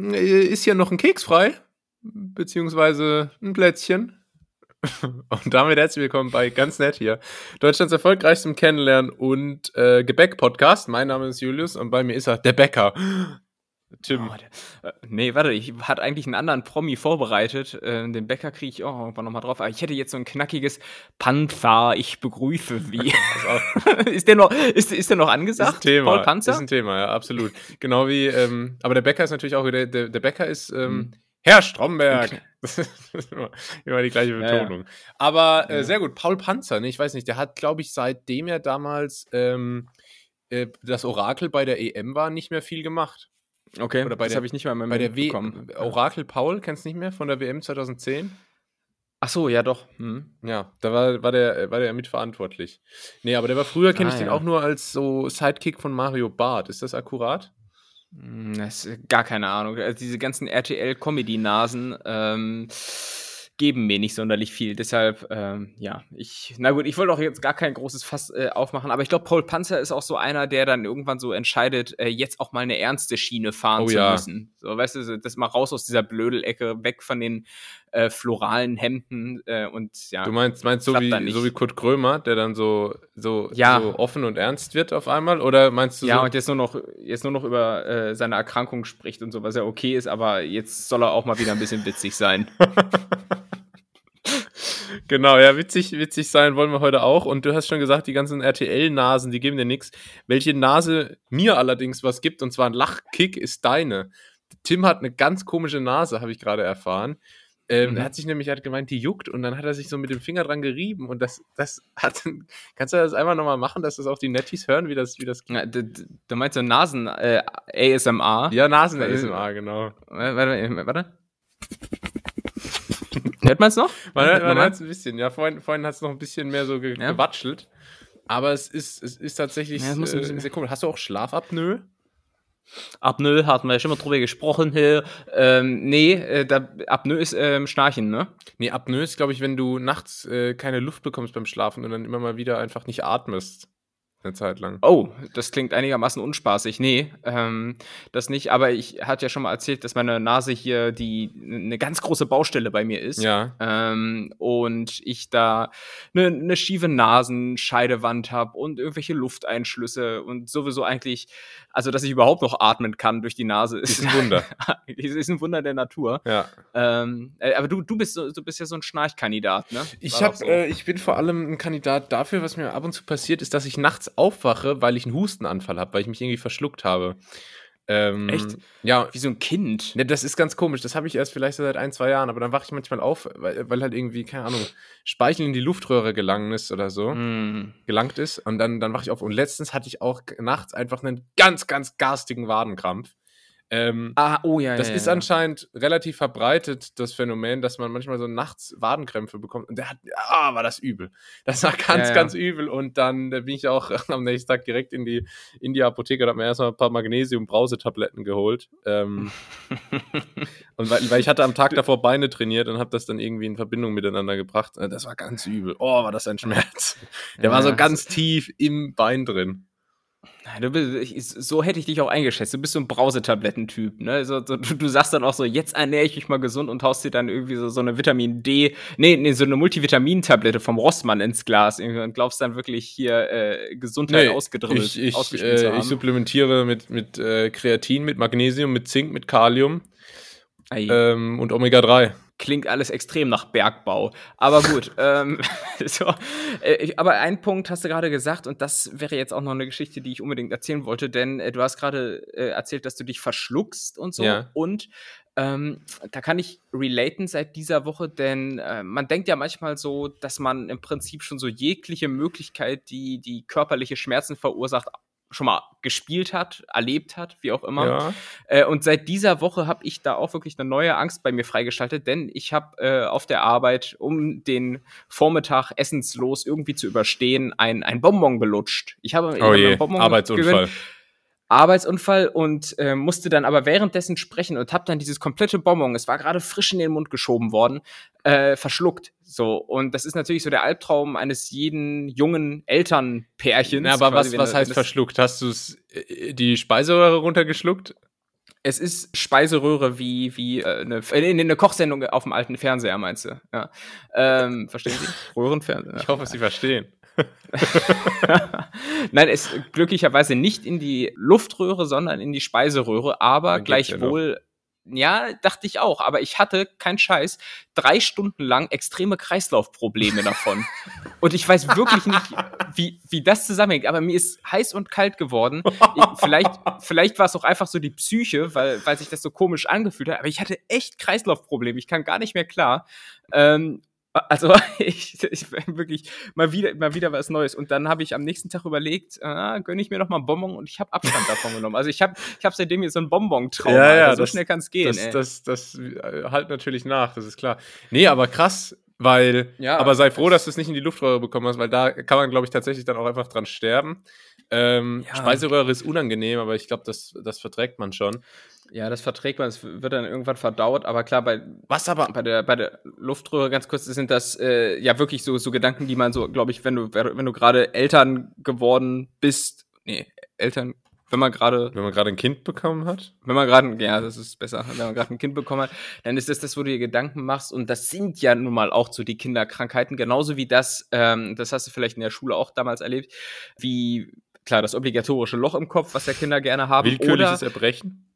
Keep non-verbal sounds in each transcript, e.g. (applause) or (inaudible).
Äh, ist hier noch ein Keks frei? Beziehungsweise ein Plätzchen? (laughs) Und damit herzlich willkommen bei Ganz Nett hier, Deutschlands erfolgreichstem Kennenlernen und äh, Gebäck-Podcast. Mein Name ist Julius und bei mir ist er, der Bäcker. Tim. Oh, der, äh, nee, warte, ich hatte eigentlich einen anderen Promi vorbereitet. Äh, den Bäcker kriege ich auch irgendwann nochmal drauf. Aber ich hätte jetzt so ein knackiges Panzer, ich begrüße wie. (laughs) (laughs) ist, der noch, ist, ist der noch angesagt? Ist ein Thema. Paul Panzer? Ist ein Thema, ja, absolut. genau wie, ähm, aber der Bäcker ist natürlich auch, der, der, der Bäcker ist ähm, hm. Herr Stromberg. Okay. (laughs) Das ist immer, immer, die gleiche Betonung. Ja, ja. Aber äh, sehr gut, Paul Panzer, ne? ich weiß nicht, der hat, glaube ich, seitdem er damals ähm, äh, das Orakel bei der EM war, nicht mehr viel gemacht. Okay, Oder bei das habe ich nicht mal in meinem bei der bekommen. Orakel Paul, kennst du nicht mehr von der WM 2010? Ach so, ja doch. Hm. Ja, da war, war, der, war der mitverantwortlich. Nee, aber der war früher, kenne ah, ich ja. den auch nur als so Sidekick von Mario Barth. Ist das akkurat? Hm, das ist gar keine Ahnung. Also diese ganzen RTL-Comedy-Nasen, ähm, geben mir nicht sonderlich viel. Deshalb, ähm, ja, ich, na gut, ich wollte auch jetzt gar kein großes Fass äh, aufmachen, aber ich glaube, Paul Panzer ist auch so einer, der dann irgendwann so entscheidet, äh, jetzt auch mal eine ernste Schiene fahren oh, zu ja. müssen. So, weißt du, das mal raus aus dieser Blödelecke, weg von den äh, floralen Hemden äh, und ja. Du meinst, meinst so wie, so wie Kurt Krömer, der dann so, so, ja. so offen und ernst wird auf einmal? Oder meinst du Ja, so und jetzt nur noch, jetzt nur noch über äh, seine Erkrankung spricht und so, was ja okay ist, aber jetzt soll er auch mal wieder ein bisschen witzig sein. (laughs) Genau, ja, witzig, witzig sein wollen wir heute auch. Und du hast schon gesagt, die ganzen RTL-Nasen, die geben dir nichts. Welche Nase mir allerdings was gibt, und zwar ein Lachkick, ist deine. Tim hat eine ganz komische Nase, habe ich gerade erfahren. Ähm, mhm. Er hat sich nämlich, er hat gemeint, die juckt und dann hat er sich so mit dem Finger dran gerieben und das, das (laughs) hat, kannst du das einmal nochmal machen, dass das auch die Netties hören, wie das, wie das ja, du, du meinst so Nasen, äh, ASMR? Ja, Nasen ASMR, genau. Warte, warte. Hört man es noch? Man, hört, man es ein bisschen. Ja, vorhin, vorhin hat es noch ein bisschen mehr so ge ja. gewatschelt. Aber es ist, es ist tatsächlich ja, äh, sehr komisch. Hast du auch Schlafapnoe? Apnoe hatten wir ja schon mal drüber gesprochen hier. Ähm, nee, äh, da, Apnoe ist ähm, Schnarchen, ne? Nee, Apnoe ist, glaube ich, wenn du nachts äh, keine Luft bekommst beim Schlafen und dann immer mal wieder einfach nicht atmest eine Zeit lang. Oh, das klingt einigermaßen unspaßig. Nee, ähm, das nicht. Aber ich hatte ja schon mal erzählt, dass meine Nase hier die eine ganz große Baustelle bei mir ist. Ja. Ähm, und ich da eine, eine schiefe Nasenscheidewand habe und irgendwelche Lufteinschlüsse und sowieso eigentlich, also dass ich überhaupt noch atmen kann durch die Nase, ist, ist (laughs) ein Wunder. ist ein Wunder der Natur. Ja. Ähm, äh, aber du, du bist so, du bist ja so ein Schnarchkandidat, ne? Ich habe, so. äh, ich bin vor allem ein Kandidat dafür, was mir ab und zu passiert, ist, dass ich nachts aufwache, weil ich einen Hustenanfall habe, weil ich mich irgendwie verschluckt habe. Ähm, Echt? Ja. Wie so ein Kind. Ja, das ist ganz komisch. Das habe ich erst vielleicht seit ein, zwei Jahren, aber dann wache ich manchmal auf, weil, weil, halt irgendwie, keine Ahnung, Speichel in die Luftröhre gelangt ist oder so. Mm. Gelangt ist. Und dann, dann wache ich auf. Und letztens hatte ich auch nachts einfach einen ganz, ganz garstigen Wadenkrampf. Ähm, ah, oh ja. Das ja, ist ja. anscheinend relativ verbreitet, das Phänomen, dass man manchmal so nachts Wadenkrämpfe bekommt. Und der hat, ah, war das übel. Das war ganz, ja, ganz übel. Und dann da bin ich auch (laughs) am nächsten Tag direkt in die, in die Apotheke und habe mir erstmal ein paar Magnesium-Brausetabletten geholt. Ähm, (laughs) und weil, weil ich hatte am Tag davor Beine trainiert und habe das dann irgendwie in Verbindung miteinander gebracht. Äh, das war ganz übel. Oh, war das ein Schmerz. Der war so ganz tief im Bein drin. Du bist, so hätte ich dich auch eingeschätzt. Du bist so ein Brausetablettentyp, ne? So, so, du, du, sagst dann auch so, jetzt ernähre ich mich mal gesund und haust dir dann irgendwie so, so eine Vitamin D, nee, nee, so eine Multivitamintablette vom Rossmann ins Glas und glaubst dann wirklich hier äh, Gesundheit nee, ausgedrückt. Ich, ich, äh, ich supplementiere mit, mit äh, Kreatin, mit Magnesium, mit Zink, mit Kalium ähm, und Omega-3 klingt alles extrem nach Bergbau. Aber gut. (laughs) ähm, (laughs) so, äh, aber ein Punkt hast du gerade gesagt, und das wäre jetzt auch noch eine Geschichte, die ich unbedingt erzählen wollte, denn äh, du hast gerade äh, erzählt, dass du dich verschluckst und so. Ja. Und ähm, da kann ich relaten seit dieser Woche, denn äh, man denkt ja manchmal so, dass man im Prinzip schon so jegliche Möglichkeit, die die körperliche Schmerzen verursacht, schon mal gespielt hat, erlebt hat, wie auch immer. Ja. Äh, und seit dieser Woche habe ich da auch wirklich eine neue Angst bei mir freigeschaltet, denn ich habe äh, auf der Arbeit, um den Vormittag essenslos irgendwie zu überstehen, ein, ein Bonbon belutscht. Ich habe oh je, Bonbon Arbeitsunfall. Gewinnt. Arbeitsunfall und äh, musste dann aber währenddessen sprechen und habe dann dieses komplette Bonbon, es war gerade frisch in den Mund geschoben worden, äh, verschluckt. So und das ist natürlich so der Albtraum eines jeden jungen Elternpärchens. Ja, aber was, was heißt verschluckt? Hast du äh, die Speiseröhre runtergeschluckt? Es ist Speiseröhre wie, wie äh, eine, äh, eine Kochsendung auf dem alten Fernseher, meinst du? Ja. Ähm, verstehen Sie? (laughs) Röhrenfernseher. Ich hoffe, Sie verstehen. (laughs) Nein, es glücklicherweise nicht in die Luftröhre, sondern in die Speiseröhre, aber gleichwohl ja, dachte ich auch, aber ich hatte, kein Scheiß, drei Stunden lang extreme Kreislaufprobleme davon. (laughs) und ich weiß wirklich nicht, wie, wie das zusammenhängt, aber mir ist heiß und kalt geworden. Ich, vielleicht vielleicht war es auch einfach so die Psyche, weil, weil sich das so komisch angefühlt hat, aber ich hatte echt Kreislaufprobleme. Ich kam gar nicht mehr klar. Ähm, also (laughs) ich, ich wirklich mal wieder, mal wieder was Neues. Und dann habe ich am nächsten Tag überlegt, ah, gönne ich mir noch mal einen Bonbon und ich habe Abstand davon genommen. Also ich habe ich hab seitdem jetzt so ein Bonbon-Trauma. Ja, ja, also so schnell kann es gehen. Das, ey. das, das, das halt natürlich nach, das ist klar. Nee, aber krass, weil, ja, aber sei froh, dass du es nicht in die Luftröhre bekommen hast, weil da kann man, glaube ich, tatsächlich dann auch einfach dran sterben. Ähm, ja. Speiseröhre ist unangenehm, aber ich glaube, das, das verträgt man schon. Ja, das verträgt man, es wird dann irgendwann verdaut, aber klar, bei was aber bei der bei der Luftröhre ganz kurz sind das äh, ja wirklich so so Gedanken, die man so, glaube ich, wenn du wenn du gerade Eltern geworden bist, nee, Eltern, wenn man gerade wenn man gerade ein Kind bekommen hat, wenn man gerade ja, das ist besser, wenn man gerade ein Kind bekommen hat, dann ist das das, wo du dir Gedanken machst und das sind ja nun mal auch so die Kinderkrankheiten, genauso wie das, ähm, das hast du vielleicht in der Schule auch damals erlebt, wie klar das obligatorische Loch im Kopf, was ja Kinder gerne haben, willkürliches Erbrechen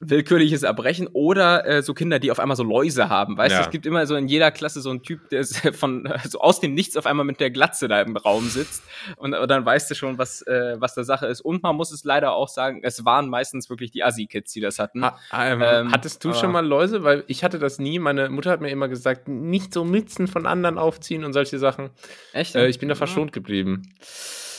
willkürliches Erbrechen oder äh, so Kinder, die auf einmal so Läuse haben. Weißt du, ja. es gibt immer so in jeder Klasse so einen Typ, der (laughs) von so aus dem Nichts auf einmal mit der Glatze da im Raum sitzt und, und dann weißt du schon, was äh, was der Sache ist. Und man muss es leider auch sagen, es waren meistens wirklich die Assi-Kids, die das hatten. Ha, ähm, ähm, hattest du schon mal Läuse? Weil ich hatte das nie. Meine Mutter hat mir immer gesagt, nicht so Mützen von anderen aufziehen und solche Sachen. Echt? Äh, ich bin da verschont geblieben.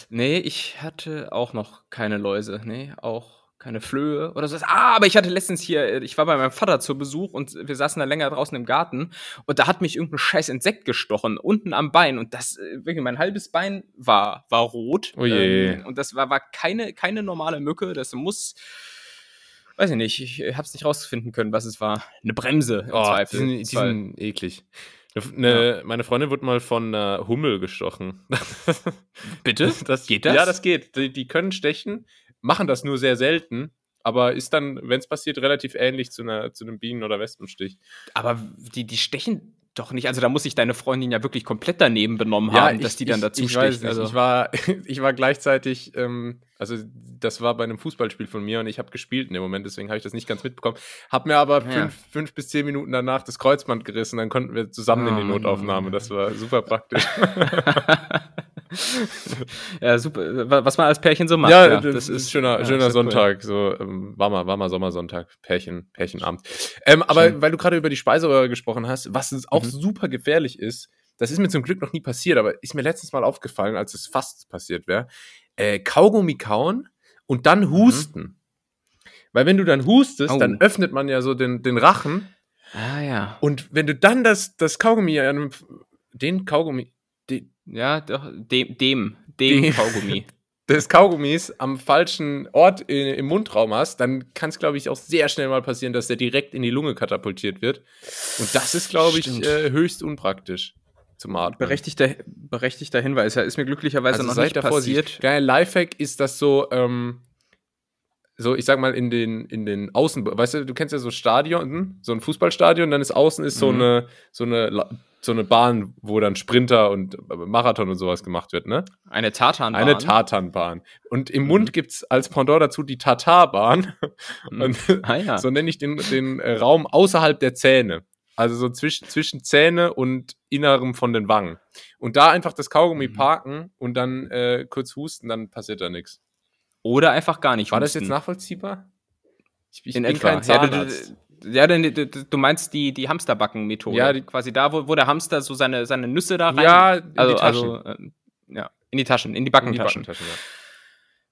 Nee, ich hatte auch noch keine Läuse. Nee, auch keine Flöhe oder so. Ah, aber ich hatte letztens hier, äh, ich war bei meinem Vater zu Besuch und wir saßen da länger draußen im Garten und da hat mich irgendein scheiß Insekt gestochen, unten am Bein und das, äh, wirklich, mein halbes Bein war, war rot. Oh je. Ähm, und das war, war keine, keine normale Mücke, das muss, weiß ich nicht, ich hab's nicht rausfinden können, was es war. Eine Bremse im oh, Zweifel. Die sind, die sind eklig. Eine, ja. Meine Freundin wurde mal von einer Hummel gestochen. (laughs) Bitte? Das, geht das? Ja, das geht. Die, die können stechen machen das nur sehr selten, aber ist dann, wenn es passiert, relativ ähnlich zu, einer, zu einem Bienen- oder Wespenstich. Aber die, die stechen doch nicht. Also da muss sich deine Freundin ja wirklich komplett daneben benommen ja, haben, ich, dass die dann dazu ich, ich sticht. Also ich war, (laughs) ich war gleichzeitig, ähm, also das war bei einem Fußballspiel von mir und ich habe gespielt in dem Moment, deswegen habe ich das nicht ganz mitbekommen. Hab mir aber ja. fünf, fünf, bis zehn Minuten danach das Kreuzband gerissen, dann konnten wir zusammen oh, in die oh, Notaufnahme. Das war super praktisch. (laughs) (laughs) ja, super. Was man als Pärchen so macht. Ja, ja das, ist schöner, ja, schöner Sonntag, cool. so ähm, warmer, warmer Sommersonntag, Pärchen, Pärchenabend. Ähm, aber Schön. weil du gerade über die Speiseröhre gesprochen hast, was auch mhm. super gefährlich ist, das ist mir zum Glück noch nie passiert, aber ist mir letztens mal aufgefallen, als es fast passiert wäre. Äh, Kaugummi kauen und dann mhm. husten. Mhm. Weil wenn du dann hustest, oh. dann öffnet man ja so den, den Rachen. Ah ja. Und wenn du dann das, das Kaugummi, den Kaugummi, ja, doch, dem, dem, dem, dem Kaugummi. (laughs) des Kaugummis am falschen Ort im Mundraum hast, dann kann es, glaube ich, auch sehr schnell mal passieren, dass der direkt in die Lunge katapultiert wird. Und das ist, glaube ich, äh, höchst unpraktisch zum Atmen. Berechtigter, berechtigter Hinweis. Ja, ist mir glücklicherweise also noch nicht passiert. Geil, Lifehack ist das so, ähm, so, ich sag mal, in den, in den Außen, weißt du, du kennst ja so Stadion, so ein Fußballstadion, dann ist außen ist so mhm. eine, so eine so eine Bahn, wo dann Sprinter und Marathon und sowas gemacht wird, ne? Eine Tartanbahn. Eine Tartanbahn. Und im mhm. Mund gibt es als Pendant dazu die Tatarbahn. Mhm. (laughs) Ah, ja. so nenne ich den, den äh, Raum außerhalb der Zähne. Also so zwischen, zwischen Zähne und Innerem von den Wangen. Und da einfach das Kaugummi mhm. parken und dann äh, kurz husten, dann passiert da nichts. Oder einfach gar nicht War husten. das jetzt nachvollziehbar? Ich, ich In bin etwa. kein Zahnarzt. Ja, ja, denn du meinst die, die Hamsterbacken-Methode. Ja, die, quasi da, wo, wo der Hamster so seine, seine Nüsse da rein. Ja, in also, die Taschen. Also, äh, ja, in die Taschen, in die Backentaschen. In die Backentaschen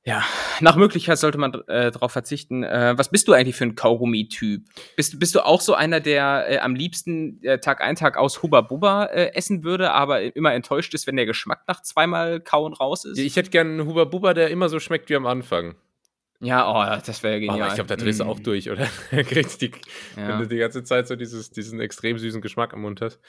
ja. ja. nach Möglichkeit sollte man äh, darauf verzichten. Äh, was bist du eigentlich für ein Kaugummi-Typ? Bist, bist du auch so einer, der äh, am liebsten äh, Tag ein, Tag aus Hubba Bubba äh, essen würde, aber immer enttäuscht ist, wenn der Geschmack nach zweimal Kauen raus ist? Ich hätte gerne einen Hubba Bubba, der immer so schmeckt wie am Anfang. Ja, oh, das wäre genial. Aber ich glaube, da drehst du mm. auch durch, oder? (laughs) kriegst die, ja. Wenn du die ganze Zeit so dieses, diesen extrem süßen Geschmack am Mund hast.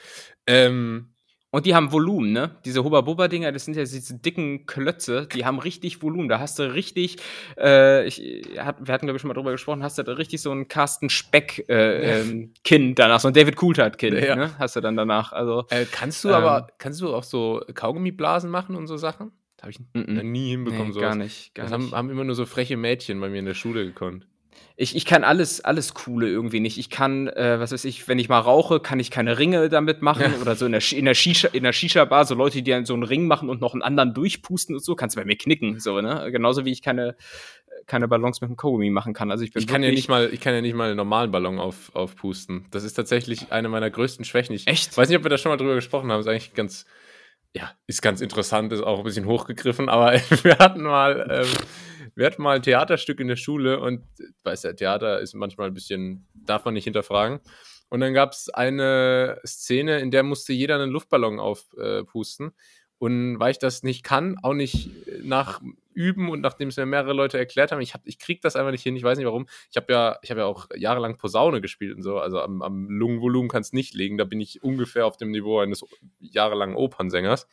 Ähm, Und die haben Volumen, ne? Diese Hubba-Bubba-Dinger, das sind ja diese dicken Klötze, die haben richtig Volumen. Da hast du richtig, äh, ich, hat, wir hatten, glaube ich, schon mal drüber gesprochen, hast du da richtig so ein Carsten Speck-Kinn äh, ähm, danach, so ein David Coulthard-Kinn, ja. ne? Hast du dann danach. Also, äh, kannst du ähm, aber, kannst du auch so Kaugummiblasen machen und so Sachen? Das habe ich mm -mm. nie hinbekommen. Nee, gar nicht. Gar das nicht. Haben, haben immer nur so freche Mädchen bei mir in der Schule gekonnt. Ich, ich kann alles, alles Coole irgendwie nicht. Ich kann, äh, was weiß ich, wenn ich mal rauche, kann ich keine Ringe damit machen oder so in der, in der Shisha, in der Shisha-Bar, so Leute, die dann so einen Ring machen und noch einen anderen durchpusten und so, kannst du bei mir knicken, so, ne? Genauso wie ich keine, keine Ballons mit dem Kaugummi machen kann. Also ich bin ich kann ja nicht mal, ich kann ja nicht mal einen normalen Ballon auf, aufpusten. Das ist tatsächlich eine meiner größten Schwächen. Ich Echt? weiß nicht, ob wir da schon mal drüber gesprochen haben. Ist eigentlich ganz, ja, ist ganz interessant, ist auch ein bisschen hochgegriffen, aber (laughs) wir hatten mal, ähm, wir hatten mal ein Theaterstück in der Schule und weiß der Theater ist manchmal ein bisschen, darf man nicht hinterfragen. Und dann gab es eine Szene, in der musste jeder einen Luftballon aufpusten. Äh, und weil ich das nicht kann, auch nicht nach Üben und nachdem es mir mehrere Leute erklärt haben, ich, hab, ich krieg das einfach nicht hin, ich weiß nicht warum. Ich habe ja, hab ja auch jahrelang Posaune gespielt und so, also am, am Lungenvolumen kann es nicht liegen, da bin ich ungefähr auf dem Niveau eines jahrelangen Opernsängers.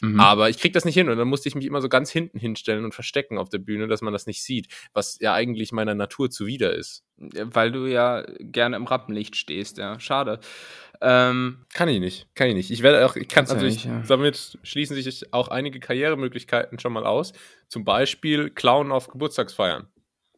Mhm. Aber ich krieg das nicht hin und dann musste ich mich immer so ganz hinten hinstellen und verstecken auf der Bühne, dass man das nicht sieht, was ja eigentlich meiner Natur zuwider ist. Weil du ja gerne im Rappenlicht stehst, ja, schade. Ähm, kann ich nicht, kann ich nicht. Ich werde auch, ich kann also nicht, ja. damit schließen sich auch einige Karrieremöglichkeiten schon mal aus. Zum Beispiel Clown auf Geburtstagsfeiern.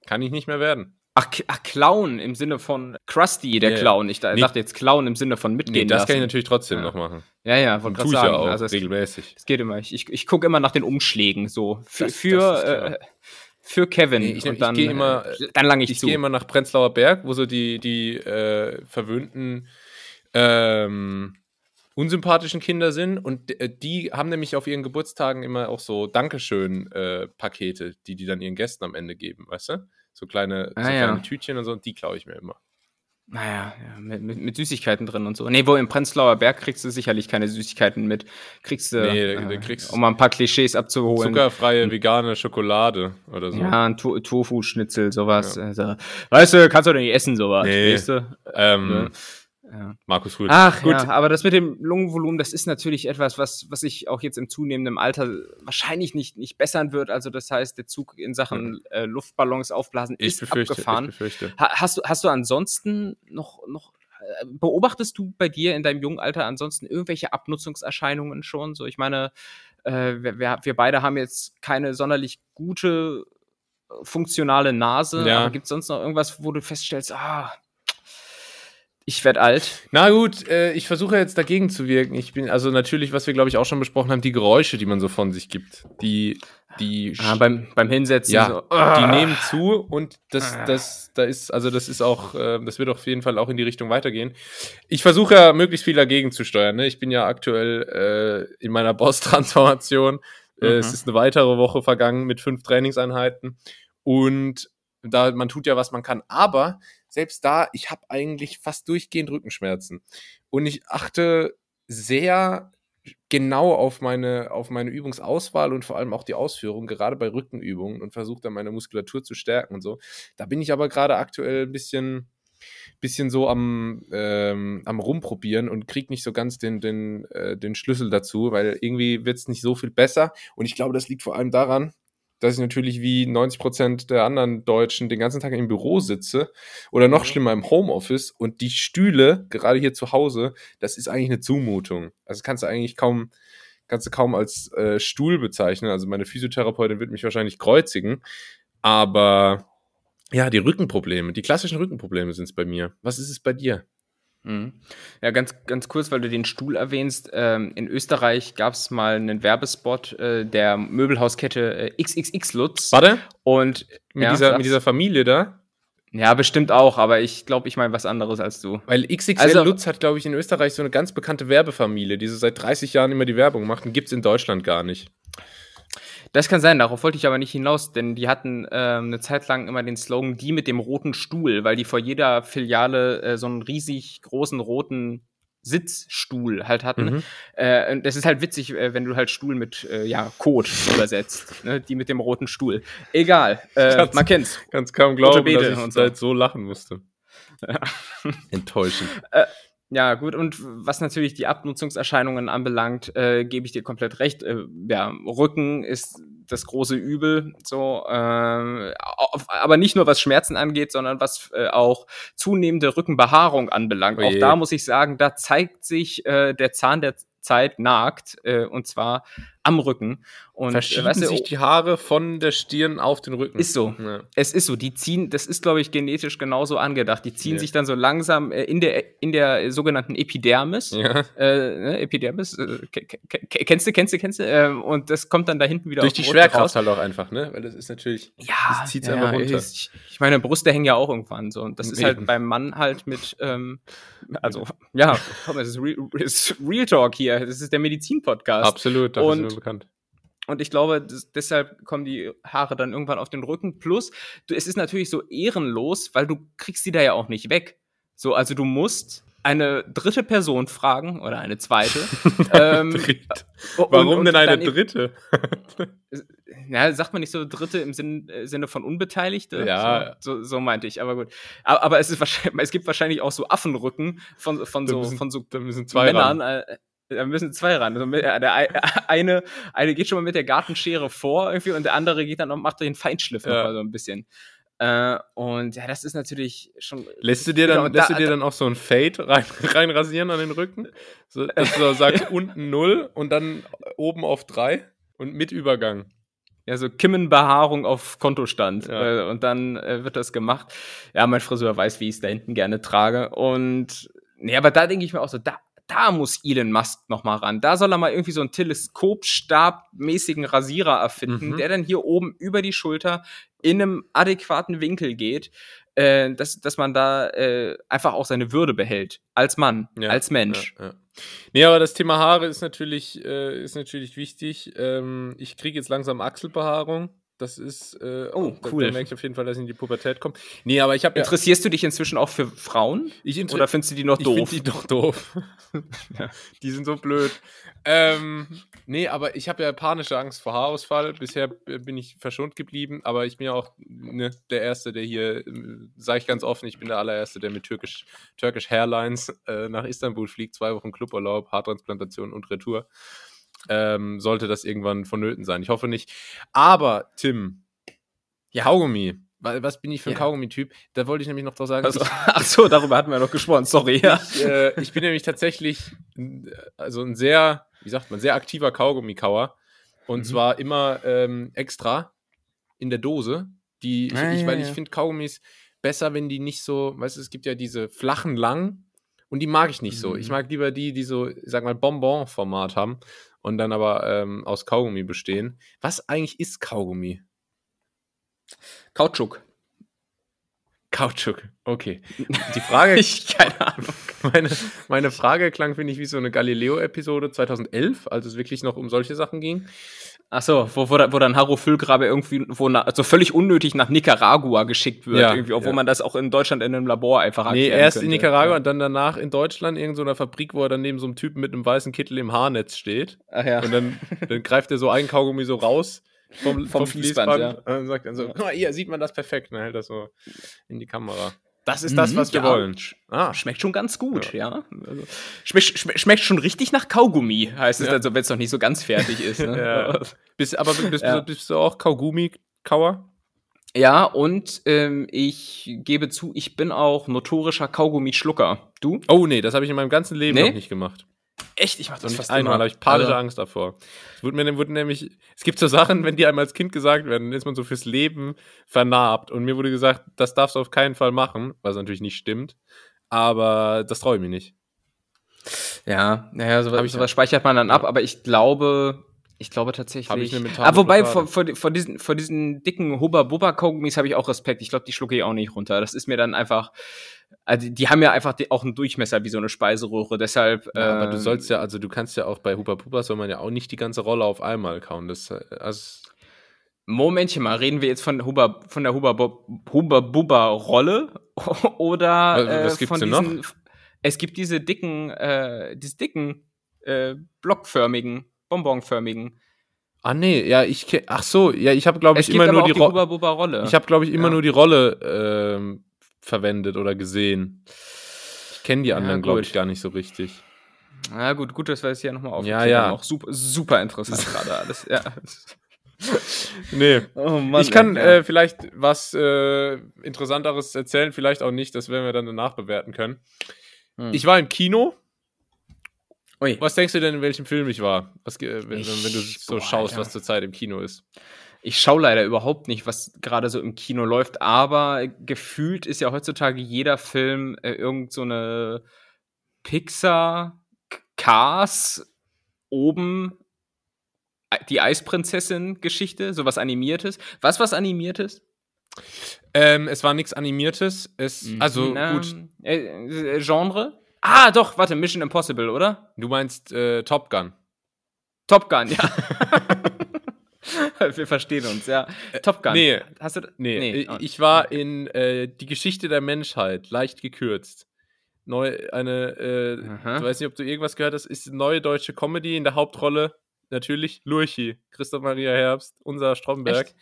Kann ich nicht mehr werden. Ach, ach Clown im Sinne von Krusty, der yeah. Clown. Ich nee. dachte jetzt Clown im Sinne von mitgehen. Nee, das lassen. kann ich natürlich trotzdem ja. noch machen. Ja, ja, wollte gerade sagen. Ja auch, also es, regelmäßig. Es geht immer. Ich, ich, ich gucke immer nach den Umschlägen so. Für, das, für das äh, für Kevin. Nee, ich, und dann, ich immer, äh, dann lang ich, ich zu. Ich gehe immer nach Prenzlauer Berg, wo so die, die äh, verwöhnten ähm, unsympathischen Kinder sind und äh, die haben nämlich auf ihren Geburtstagen immer auch so Dankeschön-Pakete, die die dann ihren Gästen am Ende geben, weißt du? So kleine, ah, so ja. kleine Tütchen und so, und die klaue ich mir immer. Naja, ja, mit, mit, mit, Süßigkeiten drin und so. Nee, wo im Prenzlauer Berg kriegst du sicherlich keine Süßigkeiten mit. Kriegst du, nee, äh, kriegst um mal ein paar Klischees abzuholen. Zuckerfreie vegane Schokolade oder so. Ja, ein to Tofu-Schnitzel, sowas. Ja. Also, weißt du, kannst du doch nicht essen, sowas. Nee. Weißt du? ähm, ja. Ja. Markus Rühl. Ach Gut. ja, aber das mit dem Lungenvolumen, das ist natürlich etwas, was, was sich auch jetzt im zunehmenden Alter wahrscheinlich nicht, nicht bessern wird. Also das heißt, der Zug in Sachen äh, Luftballons aufblasen ich ist befürchte, abgefahren. Ich befürchte. Ha hast, du, hast du ansonsten noch, noch äh, beobachtest du bei dir in deinem jungen Alter ansonsten irgendwelche Abnutzungserscheinungen schon? So, ich meine, äh, wir, wir beide haben jetzt keine sonderlich gute funktionale Nase, ja. aber gibt es sonst noch irgendwas, wo du feststellst, ah, ich werde alt. Na gut, äh, ich versuche jetzt dagegen zu wirken. Ich bin, also natürlich, was wir, glaube ich, auch schon besprochen haben, die Geräusche, die man so von sich gibt. Die, die. Ah, beim, beim Hinsetzen. Ja, so. die nehmen zu und das, das, da ist, also das ist auch, äh, das wird auf jeden Fall auch in die Richtung weitergehen. Ich versuche ja möglichst viel dagegen zu steuern. Ne? Ich bin ja aktuell äh, in meiner Boss-Transformation. Äh, mhm. Es ist eine weitere Woche vergangen mit fünf Trainingseinheiten. Und da, man tut ja, was man kann. Aber selbst da, ich habe eigentlich fast durchgehend Rückenschmerzen. Und ich achte sehr genau auf meine, auf meine Übungsauswahl und vor allem auch die Ausführung, gerade bei Rückenübungen und versuche dann meine Muskulatur zu stärken und so. Da bin ich aber gerade aktuell ein bisschen, bisschen so am, ähm, am Rumprobieren und kriege nicht so ganz den, den, äh, den Schlüssel dazu, weil irgendwie wird es nicht so viel besser. Und ich glaube, das liegt vor allem daran, dass ich natürlich wie 90 Prozent der anderen Deutschen den ganzen Tag im Büro sitze oder noch mhm. schlimmer im Homeoffice und die Stühle, gerade hier zu Hause, das ist eigentlich eine Zumutung. Also kannst du eigentlich kaum, kannst du kaum als äh, Stuhl bezeichnen. Also meine Physiotherapeutin wird mich wahrscheinlich kreuzigen, aber ja, die Rückenprobleme, die klassischen Rückenprobleme sind es bei mir. Was ist es bei dir? Mhm. Ja, ganz, ganz kurz, weil du den Stuhl erwähnst. Ähm, in Österreich gab es mal einen Werbespot äh, der Möbelhauskette äh, XXX Lutz. Warte. Und mit, ja, dieser, mit dieser Familie da? Ja, bestimmt auch, aber ich glaube, ich meine was anderes als du. Weil XXL also, Lutz hat, glaube ich, in Österreich so eine ganz bekannte Werbefamilie, die so seit 30 Jahren immer die Werbung macht und gibt es in Deutschland gar nicht. Das kann sein, darauf wollte ich aber nicht hinaus, denn die hatten ähm, eine Zeit lang immer den Slogan die mit dem roten Stuhl, weil die vor jeder Filiale äh, so einen riesig großen roten Sitzstuhl halt hatten. Mhm. Äh, das ist halt witzig, äh, wenn du halt Stuhl mit äh, ja, Code übersetzt. Ne? Die mit dem roten Stuhl. Egal, äh, man kennt's. Kannst kaum glauben, dass ich so. so lachen musste. (laughs) Enttäuschend. Ja, gut, und was natürlich die Abnutzungserscheinungen anbelangt, äh, gebe ich dir komplett recht. Äh, ja, Rücken ist das große Übel, so, äh, aber nicht nur was Schmerzen angeht, sondern was äh, auch zunehmende Rückenbehaarung anbelangt. Oje. Auch da muss ich sagen, da zeigt sich äh, der Zahn der Zeit nagt, äh, und zwar am Rücken. Und Verschieben weißt du, sich die Haare von der Stirn auf den Rücken. Ist so. Ja. Es ist so. Die ziehen, das ist, glaube ich, genetisch genauso angedacht. Die ziehen ja. sich dann so langsam äh, in, der, in der sogenannten Epidermis. Ja. Äh, ne, Epidermis, äh, kennst du, kennst du, kennst du? Ähm, und das kommt dann da hinten wieder Durch die Schwerkraft raus. halt auch einfach, ne? Weil das ist natürlich. Ja, das zieht ja, einfach runter. Ich, ich meine, Brüste hängen ja auch irgendwann so. Und das ist halt beim Mann halt mit, ähm, (laughs) also, ja, komm, es ist, Real, es ist Real Talk hier. Das ist der Medizin-Podcast. Absolut, dafür und, bekannt. Und ich glaube, das, deshalb kommen die Haare dann irgendwann auf den Rücken. Plus, du, es ist natürlich so ehrenlos, weil du kriegst die da ja auch nicht weg. So, also du musst eine dritte Person fragen oder eine zweite. (laughs) ähm, Warum und, und denn eine dritte? (laughs) ja, sagt man nicht so dritte im Sinn, äh, Sinne von Unbeteiligte? Ja. So, so, so, meinte ich, aber gut. Aber, aber, es, ist wahrscheinlich, es gibt wahrscheinlich auch so Affenrücken von, von, so, müssen, von so Männern. Äh, da müssen zwei ran. Also äh, der (laughs) eine, eine geht schon mal mit der Gartenschere vor irgendwie und der andere geht dann und macht den Feinschliff ja. noch mal so ein bisschen. Äh, und ja, das ist natürlich schon. Lässt du dir dann, lässt da, du dir dann auch so ein Fade rein, (laughs) reinrasieren an den Rücken? So, dass du sagst (laughs) unten 0 und dann oben auf 3 und mit Übergang. Ja, so Kimmenbehaarung auf Kontostand. Ja. Äh, und dann äh, wird das gemacht. Ja, mein Friseur weiß, wie ich es da hinten gerne trage. Und nee, aber da denke ich mir auch so, da da muss Elon Musk noch mal ran. Da soll er mal irgendwie so einen Teleskopstab-mäßigen Rasierer erfinden, mhm. der dann hier oben über die Schulter in einem adäquaten Winkel geht, äh, dass, dass man da äh, einfach auch seine Würde behält. Als Mann, ja, als Mensch. Ja, ja. Nee, aber das Thema Haare ist natürlich, äh, ist natürlich wichtig. Ähm, ich kriege jetzt langsam Achselbehaarung. Das ist, äh, oh, cool. Da, da merke ich auf jeden Fall, dass ich in die Pubertät komme. Nee, aber ich habe Interessierst ja, du dich inzwischen auch für Frauen? oder findest du die noch doof? Ich finde die doch doof. (laughs) ja, die sind so blöd. Ähm, nee, aber ich habe ja panische Angst vor Haarausfall. Bisher bin ich verschont geblieben, aber ich bin ja auch ne, der Erste, der hier, äh, sage ich ganz offen, ich bin der allererste, der mit Türkisch, Turkish Hairlines äh, nach Istanbul fliegt, zwei Wochen Cluburlaub, Haartransplantation und Retour ähm, sollte das irgendwann vonnöten sein. Ich hoffe nicht. Aber, Tim, ja. Kaugummi. Was bin ich für ein ja. Kaugummi-Typ? Da wollte ich nämlich noch drauf sagen. Also, (laughs) ach so, darüber hatten wir noch gesprochen. Sorry. Ja. Ich, äh, ich bin nämlich tatsächlich also ein sehr, wie sagt man, sehr aktiver Kaugummi-Kauer. Und mhm. zwar immer ähm, extra in der Dose. Die, ich, ah, ich, weil ja, ich finde Kaugummis besser, wenn die nicht so, weißt du, es gibt ja diese flachen, langen und die mag ich nicht mhm. so. Ich mhm. mag lieber die, die so, sag mal, Bonbon-Format haben und dann aber ähm, aus Kaugummi bestehen. Was eigentlich ist Kaugummi? Kautschuk. Kautschuk, okay. Die Frage. (laughs) ich, keine Ahnung. Meine, meine Frage klang, finde ich, wie so eine Galileo-Episode 2011, als es wirklich noch um solche Sachen ging. Achso, wo, wo, wo dann Harro Füllgrabe irgendwie wo na, also völlig unnötig nach Nicaragua geschickt wird, ja, irgendwie, obwohl ja. man das auch in Deutschland in einem Labor einfach Nee, erst könnte. in Nicaragua ja. und dann danach in Deutschland in so einer Fabrik, wo er dann neben so einem Typen mit einem weißen Kittel im Haarnetz steht. Ach ja. Und dann, dann greift er so ein Kaugummi so raus vom, vom, vom Fließband, Fließband ja. und sagt dann so, guck mal, hier sieht man das perfekt, und hält das so in die Kamera. Das ist das, was wir ja, wollen. Ah. Schmeckt schon ganz gut, ja. ja. Also, schmeckt, schmeckt, schon richtig nach Kaugummi, heißt es, ja. also, wenn es noch nicht so ganz fertig ist. Ne? (laughs) ja. bist, aber bist, bist, bist, du auch Kaugummi-Kauer? Ja, und ähm, ich gebe zu, ich bin auch notorischer Kaugummi-Schlucker. Du? Oh nee, das habe ich in meinem ganzen Leben nee? noch nicht gemacht. Echt? Ich mach das nicht fast einmal, habe ich panische also. Angst davor. Es wurde mir wurde nämlich, es gibt so Sachen, wenn die einem als Kind gesagt werden, dann ist man so fürs Leben vernarbt. Und mir wurde gesagt, das darfst du auf keinen Fall machen, was natürlich nicht stimmt. Aber das traue ich mir nicht. Ja, naja, sowas, sowas speichert man dann ab, aber ich glaube, ich glaube tatsächlich. Ich eine ah, wobei vor, vor, vor, diesen, vor diesen dicken Hubba-Bubba-Kaugummis habe ich auch Respekt. Ich glaube, die schlucke ich auch nicht runter. Das ist mir dann einfach. Also die haben ja einfach auch einen Durchmesser wie so eine Speiseröhre. Deshalb. Ja, aber du ähm, sollst ja, also du kannst ja auch bei Hubba Bubba soll man ja auch nicht die ganze Rolle auf einmal kauen. Das, also Momentchen mal, reden wir jetzt von, Huba, von der Huba, Huba Bubba Rolle (laughs) oder äh, was gibt's von denn noch? Es gibt diese dicken, äh, diese dicken äh, blockförmigen bonbonförmigen. Ah nee, ja, ich ach so, ja, ich habe glaube ich immer nur die, die Ro Rolle. Ich habe glaube ich immer ja. nur die Rolle ähm, verwendet oder gesehen. kenne die anderen, ja, glaube ich, gar nicht so richtig. Na gut, gut, dass wir es hier nochmal aufnehmen. Ja, ja. Auch super, super interessant (laughs) gerade alles. Ja. (laughs) nee. Oh Mann, ich kann äh, vielleicht was äh, Interessanteres erzählen, vielleicht auch nicht. Das werden wir dann danach bewerten können. Hm. Ich war im Kino. Ui. Was denkst du denn, in welchem Film ich war? Was, wenn, ich, wenn, du so boah, schaust, Alter. was zurzeit im Kino ist? Ich schaue leider überhaupt nicht, was gerade so im Kino läuft, aber gefühlt ist ja heutzutage jeder Film äh, irgend so eine Pixar, Cars, oben die Eisprinzessin-Geschichte, sowas Animiertes. Was was Animiertes? Ähm, es war nichts Animiertes. Es, mhm. Also ähm, gut. Äh, äh, Genre? Ah, doch, warte, Mission Impossible, oder? Du meinst äh, Top Gun. Top Gun, ja. (laughs) (laughs) Wir verstehen uns, ja. Äh, Top Gun. Nee, Hast du, nee, nee. Ich war in äh, Die Geschichte der Menschheit, leicht gekürzt. Neu, eine, äh, ich weiß nicht, ob du irgendwas gehört hast, ist eine neue deutsche Comedy in der Hauptrolle natürlich Lurchi, Christoph Maria Herbst, unser Stromberg.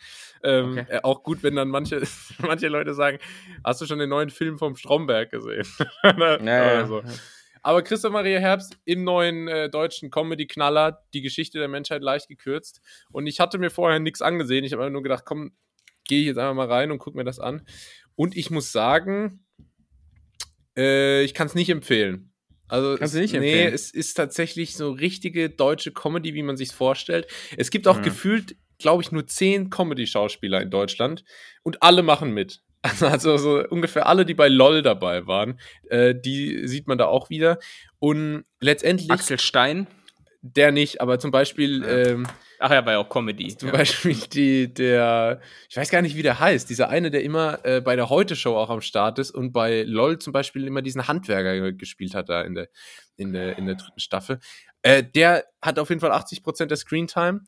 Ähm, okay. äh, auch gut, wenn dann manche, (laughs) manche Leute sagen, hast du schon den neuen Film vom Stromberg gesehen? (laughs) ja, so. Aber Christoph Maria Herbst im neuen äh, deutschen Comedy-Knaller, die Geschichte der Menschheit leicht gekürzt. Und ich hatte mir vorher nichts angesehen. Ich habe nur gedacht, komm, gehe ich jetzt einfach mal rein und gucke mir das an. Und ich muss sagen, äh, ich kann es nicht empfehlen. Also Kannst es, du nicht empfehlen? nee, es ist tatsächlich so richtige deutsche Comedy, wie man sich vorstellt. Es gibt auch mhm. gefühlt, glaube ich, nur zehn Comedy-Schauspieler in Deutschland und alle machen mit. (laughs) Also, so ungefähr alle, die bei LOL dabei waren, äh, die sieht man da auch wieder. Und letztendlich. Axel Stein? Der nicht, aber zum Beispiel. Ja. Ähm, Ach ja, war ja auch Comedy. Zum ja. Beispiel die, der, ich weiß gar nicht, wie der heißt, dieser eine, der immer äh, bei der Heute-Show auch am Start ist und bei LOL zum Beispiel immer diesen Handwerker gespielt hat da in der, in der, in der dritten Staffel. Äh, der hat auf jeden Fall 80% der Screentime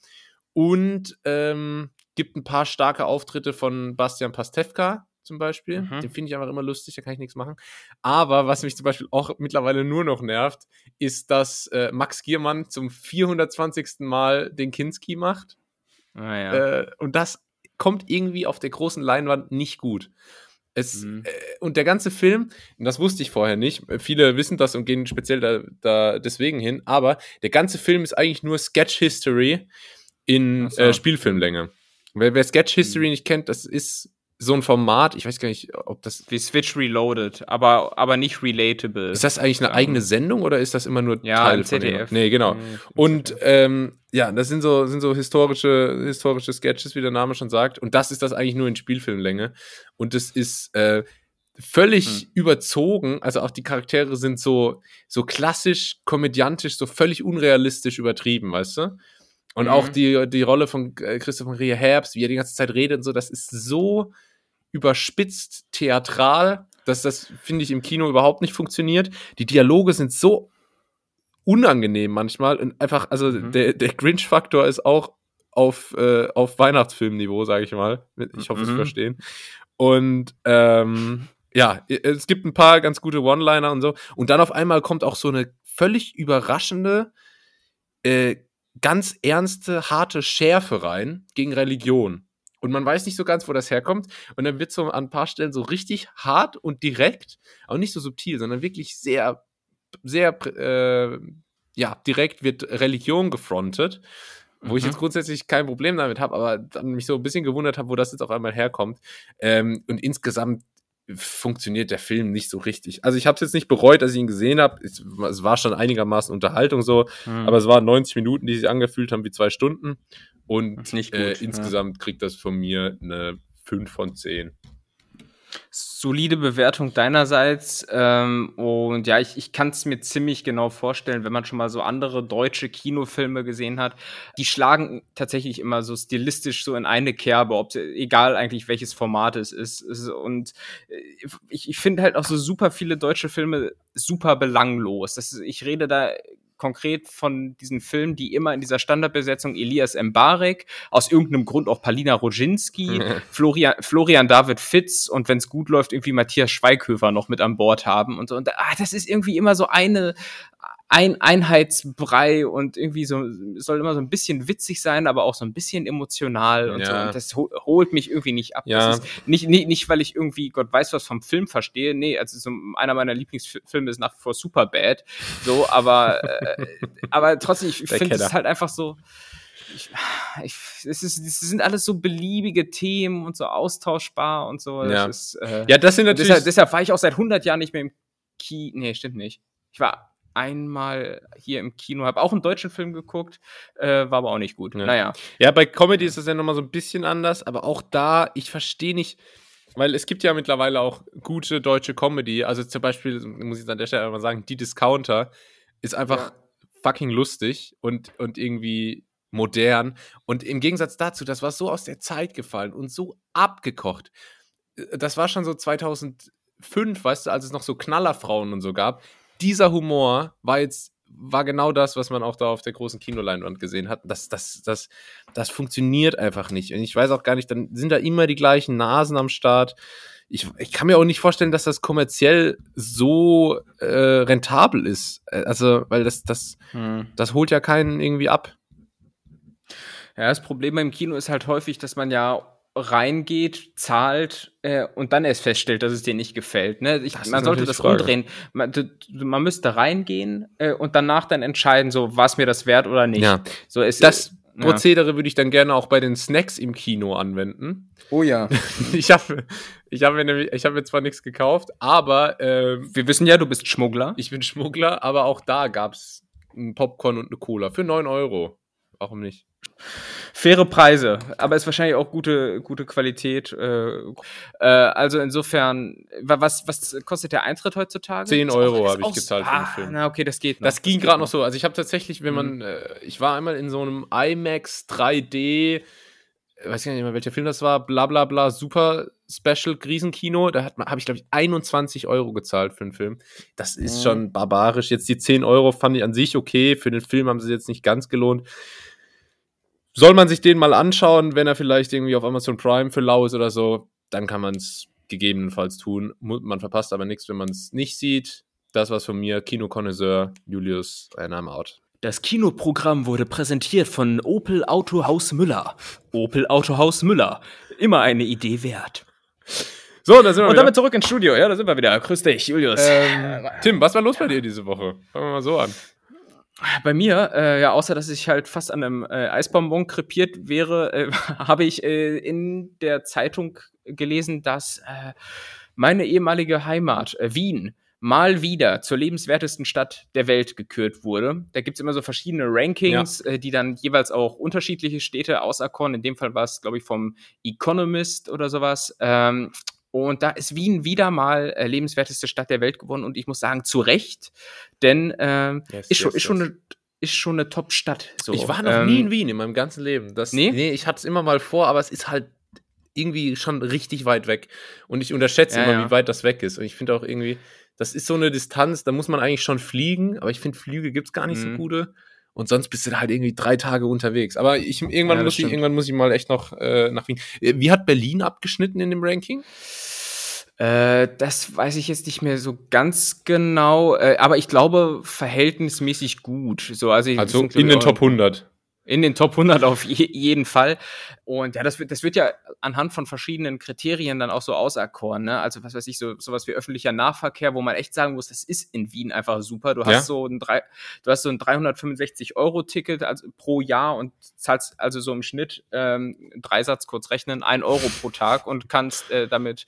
und ähm, gibt ein paar starke Auftritte von Bastian Pastewka, zum Beispiel. Mhm. Den finde ich einfach immer lustig, da kann ich nichts machen. Aber was mich zum Beispiel auch mittlerweile nur noch nervt, ist, dass äh, Max Giermann zum 420. Mal den Kinski macht. Ah, ja. äh, und das kommt irgendwie auf der großen Leinwand nicht gut. Es, mhm. äh, und der ganze Film, das wusste ich vorher nicht, viele wissen das und gehen speziell da, da deswegen hin, aber der ganze Film ist eigentlich nur Sketch History in so. äh, Spielfilmlänge. Wer, wer Sketch History mhm. nicht kennt, das ist so ein Format, ich weiß gar nicht, ob das. Wie Switch Reloaded, aber, aber nicht relatable. Ist das eigentlich eine ähm, eigene Sendung oder ist das immer nur ja, Teil ZDF? Nee, genau. Nee, und ähm, ja, das sind so, sind so historische, historische Sketches, wie der Name schon sagt. Und das ist das eigentlich nur in Spielfilmlänge. Und das ist äh, völlig hm. überzogen. Also auch die Charaktere sind so, so klassisch, komödiantisch, so völlig unrealistisch übertrieben, weißt du? Und mhm. auch die, die Rolle von äh, Christoph Maria Herbst, wie er die ganze Zeit redet und so, das ist so überspitzt theatral, dass das, finde ich, im Kino überhaupt nicht funktioniert. Die Dialoge sind so unangenehm manchmal und einfach, also mhm. der, der Grinch-Faktor ist auch auf, äh, auf Weihnachtsfilmniveau, sage ich mal. Ich hoffe, mhm. Sie verstehen. Und ähm, ja, es gibt ein paar ganz gute One-Liner und so. Und dann auf einmal kommt auch so eine völlig überraschende, äh, ganz ernste, harte Schärfe rein gegen Religion. Und man weiß nicht so ganz, wo das herkommt. Und dann wird so an ein paar Stellen so richtig hart und direkt, auch nicht so subtil, sondern wirklich sehr, sehr, äh, ja, direkt wird Religion gefrontet. Wo mhm. ich jetzt grundsätzlich kein Problem damit habe, aber dann mich so ein bisschen gewundert habe, wo das jetzt auf einmal herkommt. Ähm, und insgesamt funktioniert der Film nicht so richtig. Also ich habe es jetzt nicht bereut, dass ich ihn gesehen habe. Es, es, war schon einigermaßen Unterhaltung so, mhm. aber es waren 90 Minuten, die sich angefühlt haben wie zwei Stunden. Und äh, insgesamt ja. kriegt das von mir eine 5 von 10 solide Bewertung deinerseits. Ähm, und ja, ich, ich kann es mir ziemlich genau vorstellen, wenn man schon mal so andere deutsche Kinofilme gesehen hat. Die schlagen tatsächlich immer so stilistisch so in eine Kerbe, ob egal eigentlich welches Format es ist. Und äh, ich, ich finde halt auch so super viele deutsche Filme super belanglos. Das, ich rede da konkret von diesen Filmen, die immer in dieser Standardbesetzung Elias Mbarek, aus irgendeinem Grund auch Palina Roginski, (laughs) Florian, Florian David Fitz und wenn es gut läuft, irgendwie Matthias Schweighöfer noch mit an Bord haben und so. Und ah, das ist irgendwie immer so eine, ein Einheitsbrei und irgendwie so, soll immer so ein bisschen witzig sein, aber auch so ein bisschen emotional und ja. so. Und das holt mich irgendwie nicht ab. Ja. nicht, nicht, nicht, weil ich irgendwie Gott weiß was vom Film verstehe. Nee, also so einer meiner Lieblingsfilme ist nach wie vor Superbad. So, aber, äh, aber trotzdem, ich (laughs) finde es halt einfach so ich, ich, es, ist, es sind alles so beliebige Themen und so austauschbar und so. Ja, das, ist, äh, ja, das sind natürlich. Deshalb, deshalb war ich auch seit 100 Jahren nicht mehr im Kino. Nee, stimmt nicht. Ich war einmal hier im Kino, habe auch einen deutschen Film geguckt, äh, war aber auch nicht gut. Ja. Naja. Ja, bei Comedy ist das ja nochmal so ein bisschen anders, aber auch da, ich verstehe nicht, weil es gibt ja mittlerweile auch gute deutsche Comedy. Also zum Beispiel, muss ich an der Stelle mal sagen, die Discounter ist einfach ja. fucking lustig und, und irgendwie modern. Und im Gegensatz dazu, das war so aus der Zeit gefallen und so abgekocht. Äh, das war schon so 2005, weißt du, als es noch so Knallerfrauen und so gab. Dieser Humor war jetzt war genau das, was man auch da auf der großen Kinoleinwand gesehen hat. Das, das, das, das funktioniert einfach nicht. Und ich weiß auch gar nicht, dann sind da immer die gleichen Nasen am Start. Ich, ich kann mir auch nicht vorstellen, dass das kommerziell so äh, rentabel ist. Äh, also, weil das, das, hm. das holt ja keinen irgendwie ab. Ja, das Problem beim Kino ist halt häufig, dass man ja reingeht, zahlt äh, und dann erst feststellt, dass es dir nicht gefällt. Ne? Ich, man sollte das Frage. umdrehen. Man, man, müsste reingehen äh, und danach dann entscheiden, so was mir das wert oder nicht. Ja. So, es, das ja. Prozedere würde ich dann gerne auch bei den Snacks im Kino anwenden. Oh ja. (laughs) ich habe ich hab mir, ich hab mir zwar nichts gekauft, aber äh, wir wissen ja, du bist Schmuggler. Ich bin Schmuggler, aber auch da gab es ein Popcorn und eine Cola für 9 Euro. Warum nicht? Faire Preise, aber ist wahrscheinlich auch gute, gute Qualität. Äh, äh, also insofern, was, was kostet der Eintritt heutzutage? 10 Euro habe ich gezahlt ah, für den ah, Film. Na, okay, das geht noch. Das, ging gerade noch so. Also ich habe tatsächlich, wenn man, mhm. äh, ich war einmal in so einem IMAX 3D, weiß gar nicht mehr, welcher Film das war, bla bla bla, super Special Riesenkino, da habe ich, glaube ich, 21 Euro gezahlt für den Film. Das ist mhm. schon barbarisch. Jetzt die 10 Euro fand ich an sich okay. Für den Film haben sie jetzt nicht ganz gelohnt soll man sich den mal anschauen, wenn er vielleicht irgendwie auf Amazon Prime für lau ist oder so, dann kann man es gegebenenfalls tun. Man verpasst aber nichts, wenn man es nicht sieht. Das war's von mir, Kinokonnoisseur Julius, ein I'm out. Das Kinoprogramm wurde präsentiert von Opel Autohaus Müller. Opel Autohaus Müller. Immer eine Idee wert. So, da sind wir Und damit zurück ins Studio. Ja, da sind wir wieder. Grüß dich, Julius. Ähm, Tim, was war los bei dir diese Woche? Fangen wir mal so an. Bei mir, äh, ja, außer dass ich halt fast an einem äh, Eisbonbon krepiert wäre, äh, (laughs) habe ich äh, in der Zeitung gelesen, dass äh, meine ehemalige Heimat, äh, Wien, mal wieder zur lebenswertesten Stadt der Welt gekürt wurde. Da gibt's immer so verschiedene Rankings, ja. äh, die dann jeweils auch unterschiedliche Städte auserkoren. In dem Fall war es, glaube ich, vom Economist oder sowas. Ähm, und da ist Wien wieder mal äh, lebenswerteste Stadt der Welt geworden. Und ich muss sagen, zu Recht, denn äh, yes, ist, schon, yes, ist, schon eine, ist schon eine Top-Stadt. So. Ich war noch ähm, nie in Wien in meinem ganzen Leben. Das, nee? nee, ich hatte es immer mal vor, aber es ist halt irgendwie schon richtig weit weg. Und ich unterschätze ja, immer, ja. wie weit das weg ist. Und ich finde auch irgendwie, das ist so eine Distanz, da muss man eigentlich schon fliegen, aber ich finde, Flüge gibt es gar nicht mhm. so gute. Und sonst bist du halt irgendwie drei Tage unterwegs. Aber ich, irgendwann, ja, muss ich, irgendwann muss ich mal echt noch äh, nach Wien. Äh, wie hat Berlin abgeschnitten in dem Ranking? Äh, das weiß ich jetzt nicht mehr so ganz genau, äh, aber ich glaube verhältnismäßig gut. So, also, also in den Top 100. In den Top 100 auf je jeden Fall. Und ja, das wird, das wird ja anhand von verschiedenen Kriterien dann auch so auserkoren. Ne? Also was weiß ich, so sowas wie öffentlicher Nahverkehr, wo man echt sagen muss, das ist in Wien einfach super. Du hast ja? so ein drei, du hast so ein 365 Euro Ticket also pro Jahr und zahlst also so im Schnitt ähm, Dreisatz kurz rechnen, ein Euro pro Tag und kannst äh, damit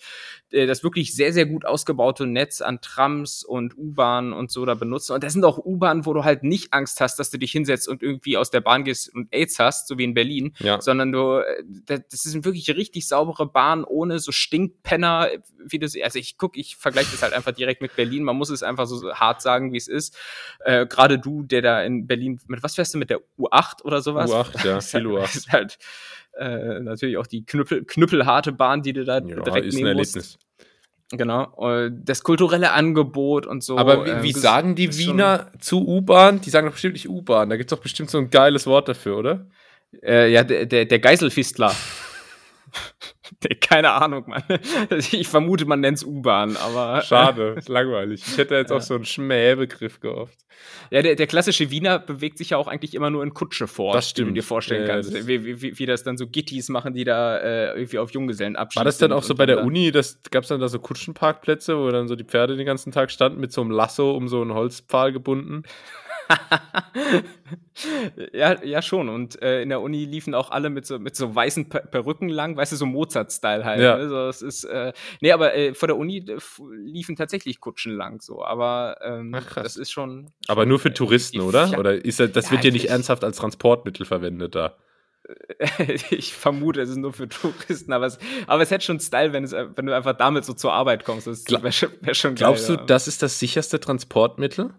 äh, das wirklich sehr sehr gut ausgebaute Netz an Trams und U-Bahnen und so da benutzen. Und das sind auch U-Bahnen, wo du halt nicht Angst hast, dass du dich hinsetzt und irgendwie aus der Bahn gehst und AIDS hast, so wie in Berlin, ja. sondern du das ist wirklich richtig saubere Bahn ohne so Stinkpenner, wie das, also ich guck, ich vergleiche das halt einfach direkt mit Berlin. Man muss es einfach so hart sagen, wie es ist. Äh, Gerade du, der da in Berlin, mit was fährst du mit der U8 oder sowas? U8, ja, (laughs) viel U8. Das ist halt äh, natürlich auch die Knüppel, knüppelharte Bahn, die du da ja, direkt ist nehmen ein Erlebnis. Musst. Genau, das kulturelle Angebot und so. Aber wie, wie äh, sagen die Wiener zu U-Bahn? Die sagen doch bestimmt nicht U-Bahn. Da gibt es doch bestimmt so ein geiles Wort dafür, oder? Äh, ja, der, der, der Geiselfistler. (laughs) (laughs) Keine Ahnung, Mann. (laughs) Ich vermute, man nennt es U-Bahn, aber. (laughs) Schade, ist langweilig. Ich hätte jetzt ja. auch so einen Schmähbegriff gehofft. Ja, der, der klassische Wiener bewegt sich ja auch eigentlich immer nur in Kutsche vor. Das stimmt. Wie du dir vorstellen ja, kannst. Wie, wie, wie, das dann so Gittis machen, die da äh, irgendwie auf Junggesellen abschließen. War das dann auch so bei der Uni? Gab es dann da so Kutschenparkplätze, wo dann so die Pferde den ganzen Tag standen mit so einem Lasso um so einen Holzpfahl gebunden? (laughs) ja, ja, schon. Und äh, in der Uni liefen auch alle mit so, mit so weißen Perücken lang, weißt du, so Mozart-Style halt. Ja. Also, es ist, äh, nee, aber äh, vor der Uni äh, liefen tatsächlich Kutschen lang so. Aber ähm, Ach, das ist schon. Aber nur für Touristen, oder? Oder ist das, das ja, wird ja nicht ernsthaft als Transportmittel verwendet da? (laughs) ich vermute, es ist nur für Touristen, aber es, aber es hätte schon Style, wenn, es, wenn du einfach damit so zur Arbeit kommst. Das wäre schon, wär schon Glaubst geil, du, ja. das ist das sicherste Transportmittel?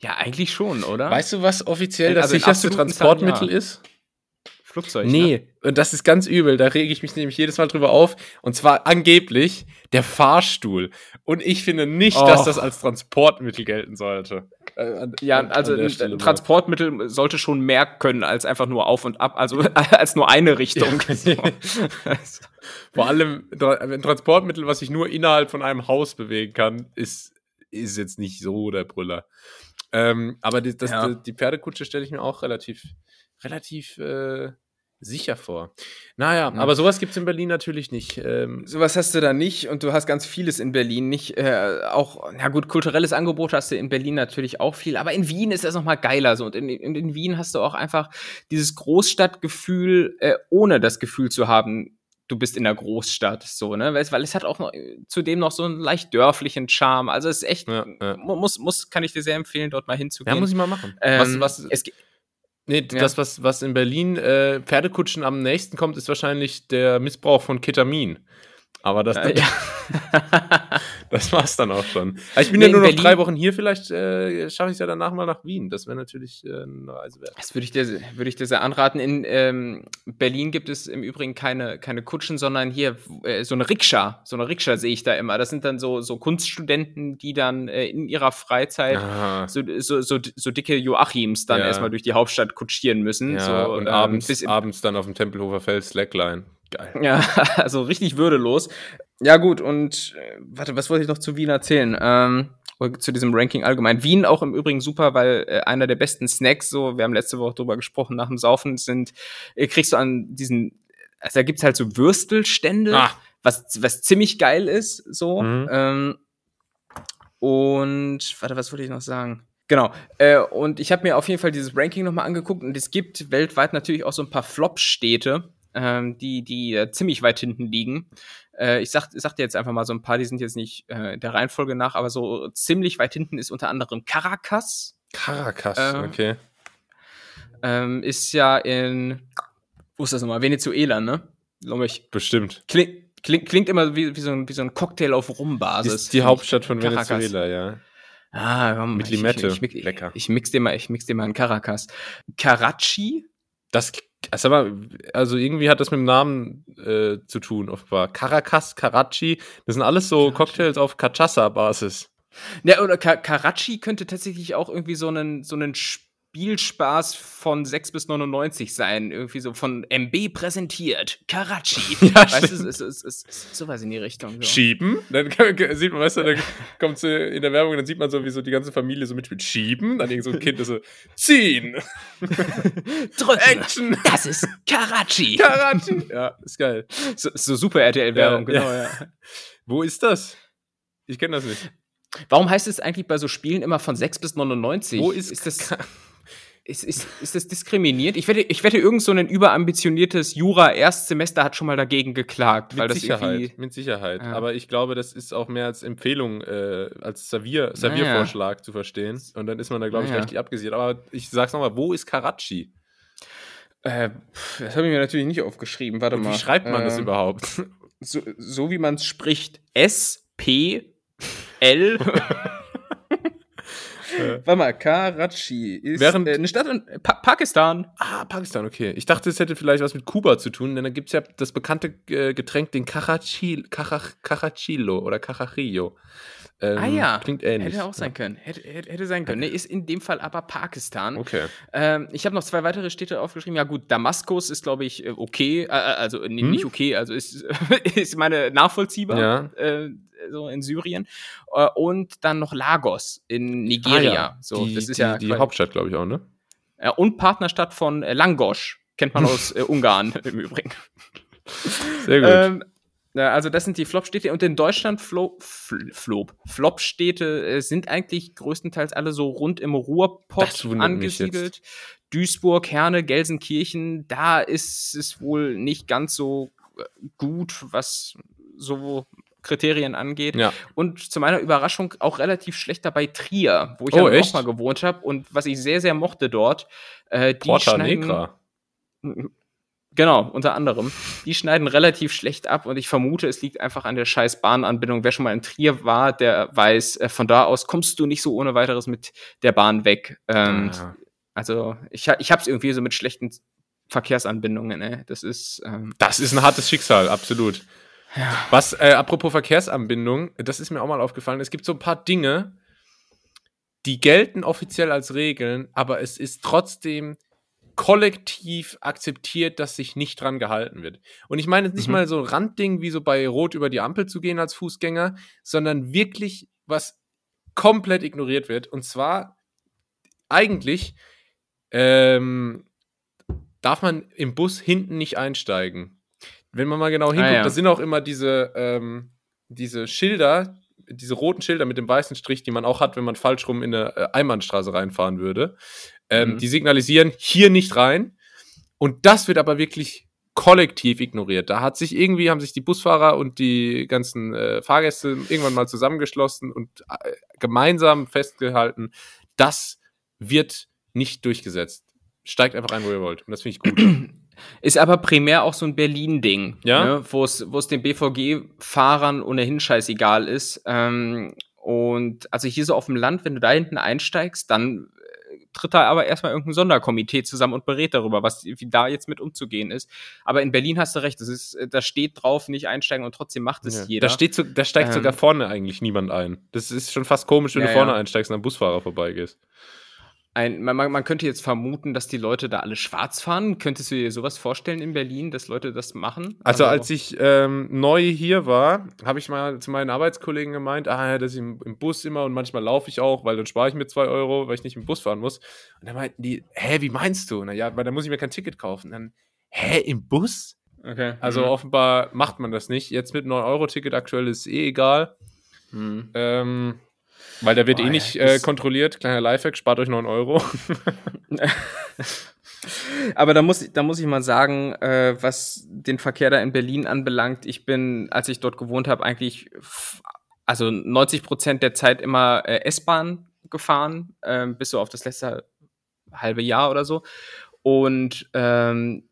Ja, eigentlich schon, oder? Weißt du, was offiziell das also sicherste Transportmittel ja. ist? Flugzeug. Nee, ne? und das ist ganz übel. Da rege ich mich nämlich jedes Mal drüber auf. Und zwar angeblich der Fahrstuhl. Und ich finde nicht, oh. dass das als Transportmittel gelten sollte. Äh, an, ja, also ein Transportmittel mal. sollte schon mehr können als einfach nur auf und ab, also (laughs) als nur eine Richtung. Ja. (laughs) Vor allem ein Transportmittel, was sich nur innerhalb von einem Haus bewegen kann, ist, ist jetzt nicht so der Brüller. Ähm, aber die, das, ja. die Pferdekutsche stelle ich mir auch relativ, relativ äh, sicher vor. Naja, mhm. aber sowas gibt es in Berlin natürlich nicht. Ähm, sowas hast du da nicht und du hast ganz vieles in Berlin nicht. Äh, auch, na gut, kulturelles Angebot hast du in Berlin natürlich auch viel, aber in Wien ist das nochmal geiler. So. Und in, in, in, Wien hast du auch einfach dieses Großstadtgefühl, äh, ohne das Gefühl zu haben, du bist in der Großstadt, so, ne? Weil, es hat auch noch, zudem noch so einen leicht dörflichen Charme. Also es ist echt, ja, ja. muss, muss, kann ich dir sehr empfehlen, dort mal hinzugehen. Ja, muss ich mal machen. Ähm, was, was, es, nee, ja. das, was, was in Berlin äh, Pferdekutschen am nächsten kommt, ist wahrscheinlich der Missbrauch von Ketamin. Aber das, ja. (laughs) das war's dann auch schon. Also ich bin nee, ja nur noch Berlin, drei Wochen hier, vielleicht äh, schaffe ich es ja danach mal nach Wien. Das wäre natürlich äh, eine Reise wert. Das würde ich, dir, würd ich dir sehr anraten. In ähm, Berlin gibt es im Übrigen keine, keine Kutschen, sondern hier äh, so eine Rikscha. So eine Rikscha sehe ich da immer. Das sind dann so, so Kunststudenten, die dann äh, in ihrer Freizeit ah. so, so, so, so, dicke Joachims dann ja. erstmal durch die Hauptstadt kutschieren müssen. Ja, so, und ähm, abends, abends dann auf dem Tempelhofer Feld Slackline. Geil. Ja, (laughs) also richtig würdelos. Ja, gut, und äh, warte, was wollte ich noch zu Wien erzählen? Ähm, zu diesem Ranking allgemein. Wien auch im Übrigen super, weil äh, einer der besten Snacks, so, wir haben letzte Woche drüber gesprochen, nach dem Saufen sind, äh, kriegst du an diesen, also da gibt's halt so Würstelstände, ah. was, was ziemlich geil ist, so. Mhm. Ähm, und, warte, was wollte ich noch sagen? Genau. Äh, und ich habe mir auf jeden Fall dieses Ranking nochmal angeguckt und es gibt weltweit natürlich auch so ein paar Flop-Städte ähm, die, die äh, ziemlich weit hinten liegen. Äh, ich sag, sag dir jetzt einfach mal so ein paar, die sind jetzt nicht äh, der Reihenfolge nach, aber so ziemlich weit hinten ist unter anderem Caracas. Caracas, äh, okay. Ähm, ist ja in, wo ist das nochmal? Venezuela, ne? Glaube ich. Bestimmt. Kling, klingt, klingt immer wie, wie, so ein, wie so ein Cocktail auf Rumbasis. Ist die Hauptstadt von Caracas. Venezuela, ja. Ah, komm, Mit Limette. Ich, ich, ich, Lecker. Ich mix dir mal, ich mix dir mal in Caracas. Karachi? Das also, aber, also irgendwie hat das mit dem Namen äh, zu tun, offenbar. Caracas, Karachi, das sind alles so Karachi. Cocktails auf Cachaça-Basis. Ja, oder Karachi könnte tatsächlich auch irgendwie so einen, so einen Spielspaß von 6 bis 99 sein. Irgendwie so von MB präsentiert. Karachi. (laughs) Ja, weißt du, es ist, sowas in die Richtung. So. Schieben? Dann sieht man, weißt du, dann kommt sie in der Werbung, dann sieht man so, wie so die ganze Familie so mitspielt. Schieben? Dann irgend so ein Kind das so, ziehen! (laughs) Drücken! Action! Das ist Karachi! Karachi! (laughs) Ja, ist geil. So, so super RTL-Werbung, ja, genau, ja. ja. Wo ist das? Ich kenne das nicht. Warum heißt es eigentlich bei so Spielen immer von 6 bis 99? Wo ist, ist das? Ist, ist, ist das diskriminiert? Ich wette, ich wette, irgend so ein überambitioniertes Jura-Erstsemester hat schon mal dagegen geklagt. Mit weil Sicherheit, das mit Sicherheit. Ja. Aber ich glaube, das ist auch mehr als Empfehlung, äh, als Servier, Serviervorschlag naja. zu verstehen. Und dann ist man da, glaube ich, naja. richtig abgesichert. Aber ich sag's nochmal, wo ist Karachi? Äh, das habe ich mir natürlich nicht aufgeschrieben. Warte Und mal. Wie schreibt man äh, das überhaupt? So, so wie man es spricht. S, P, L. (laughs) Warte mal, Karachi ist Während- äh, eine Stadt in pa Pakistan. Ah, Pakistan, okay. Ich dachte, es hätte vielleicht was mit Kuba zu tun, denn da gibt es ja das bekannte äh, Getränk, den Carachil, Carach, Carachillo oder Carachillo. Ähm, ah ja, Klingt ähnlich. hätte auch sein können. Hätte, hätte, hätte sein können. Nee, ist in dem Fall aber Pakistan. Okay. Ähm, ich habe noch zwei weitere Städte aufgeschrieben. Ja gut, Damaskus ist, glaube ich, äh, okay. Äh, also äh, nee, Hm? nicht okay, also ist, (laughs) ist meine nachvollziehbar. Ja. Äh, so in Syrien. Äh, und dann noch Lagos in Nigeria. Ah, ja. So, die, das ist die, ja die Hauptstadt, glaube ich, auch, ne? Ja, und Partnerstadt von äh, Langosch. Kennt man (laughs) aus äh, Ungarn (laughs) im Übrigen. Sehr gut. Ähm, ja, also das sind die Flop-Städte und in Deutschland Flo Fl Flop. Flop-Städte äh, sind eigentlich größtenteils alle so rund im Ruhrpott angesiedelt. Duisburg, Herne, Gelsenkirchen, da ist es wohl nicht ganz so äh, gut, was so Kriterien angeht. ja. Und zu meiner Überraschung auch relativ schlecht dabei Trier, wo ich Oh, ja auch mal gewohnt habe und was ich sehr, sehr mochte dort. Äh, die Porta Negra. Genau, unter anderem. Die schneiden relativ schlecht ab und ich vermute, es liegt einfach an der scheiß Bahnanbindung. Wer schon mal in Trier war, der weiß, äh, von da aus kommst du nicht so ohne weiteres mit der Bahn weg. Ähm, Ah. Also ich, ich hab's irgendwie so mit schlechten Verkehrsanbindungen. Ne? Das ist ähm, Das ist ein hartes Schicksal, absolut. Was, äh, apropos Verkehrsanbindung, das ist mir auch mal aufgefallen. Es gibt so ein paar Dinge, die gelten offiziell als Regeln, aber es ist trotzdem kollektiv akzeptiert, dass sich nicht dran gehalten wird. Und ich meine jetzt nicht Mhm. mal so ein Randding, wie so bei Rot über die Ampel zu gehen als Fußgänger, sondern wirklich was komplett ignoriert wird. Und zwar eigentlich ähm, darf man im Bus hinten nicht einsteigen. Wenn man mal genau hinguckt, ja. da sind auch immer diese, ähm, diese Schilder, diese roten Schilder mit dem weißen Strich, die man auch hat, wenn man falsch rum in eine äh, Einbahnstraße reinfahren würde. Ähm, Mhm. Die signalisieren hier nicht rein. Und das wird aber wirklich kollektiv ignoriert. Da hat sich irgendwie, haben sich die Busfahrer und die ganzen äh, Fahrgäste irgendwann mal zusammengeschlossen und äh, gemeinsam festgehalten, das wird nicht durchgesetzt. Steigt einfach ein, wo ihr wollt. Und das finde ich gut. Ist aber primär auch so ein Berlin-Ding, Ja? ne? wo es den BVG-Fahrern ohnehin scheißegal ist. Ähm, und also hier so auf dem Land, wenn du da hinten einsteigst, dann tritt da aber erstmal irgendein Sonderkomitee zusammen und berät darüber, was wie da jetzt mit umzugehen ist. Aber in Berlin hast du recht, das ist, äh, da steht drauf, nicht einsteigen und trotzdem macht es Ja. jeder. Da, steht da steigt Ähm. sogar vorne eigentlich niemand ein. Das ist schon fast komisch, wenn Ja, du vorne ja. einsteigst und am Busfahrer vorbeigehst. Ein, man, man könnte jetzt vermuten, dass die Leute da alle schwarz fahren. Könntest du dir sowas vorstellen in Berlin, dass Leute das machen? Also, als ich ähm, neu hier war, habe ich mal zu meinen Arbeitskollegen gemeint, ah ja, dass ich im, im Bus immer und manchmal laufe ich auch, weil dann spare ich mir zwei Euro, weil ich nicht im Bus fahren muss. Und dann meinten die, hä, wie meinst du? Naja, weil dann muss ich mir kein Ticket kaufen. Dann, hä, im Bus? Okay. Also Mhm. offenbar macht man das nicht. Jetzt mit 9-Euro-Ticket aktuell ist eh egal. Mhm. Ähm, weil da wird Boah, eh ja, nicht äh, kontrolliert. Kleiner Lifehack, spart euch 9 Euro. (laughs) Aber da muss, ich- da muss ich mal sagen, äh, was den Verkehr da in Berlin anbelangt, ich bin, als ich dort gewohnt habe, eigentlich also 90 Prozent der Zeit immer äh, S-Bahn gefahren, ähm, bis so auf das letzte halbe Jahr oder so. Und ähm,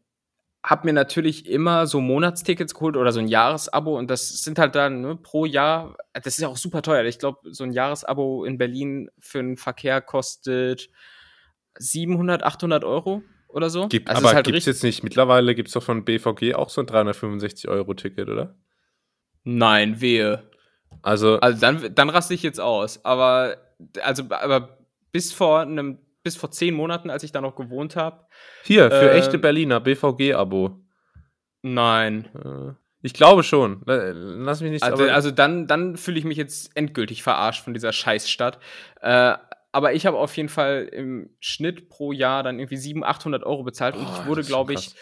habe mir natürlich immer so Monatstickets geholt oder so ein Jahresabo und das sind halt dann ne, pro Jahr, das ist ja auch super teuer. Ich glaube, so ein Jahresabo in Berlin für den Verkehr kostet 700, 800 Euro oder so. Gibt, Also es aber halt gibt es jetzt nicht. Mittlerweile gibt es doch von BVG auch so ein 365-Euro-Ticket, oder? Nein, wehe. Also, Also dann, dann raste ich jetzt aus. Aber, also, aber bis vor einem, bis vor zehn Monaten, als ich da noch gewohnt habe, hier, für ähm, echte Berliner, BVG-Abo. nein. Äh, Ich glaube schon. La- Lass mich nicht. Also, also dann, dann fühle ich mich jetzt endgültig verarscht von dieser Scheißstadt. Äh, aber ich habe auf jeden Fall im Schnitt pro Jahr dann irgendwie 700, 800 Euro bezahlt und Boah, ich wurde, glaube ich,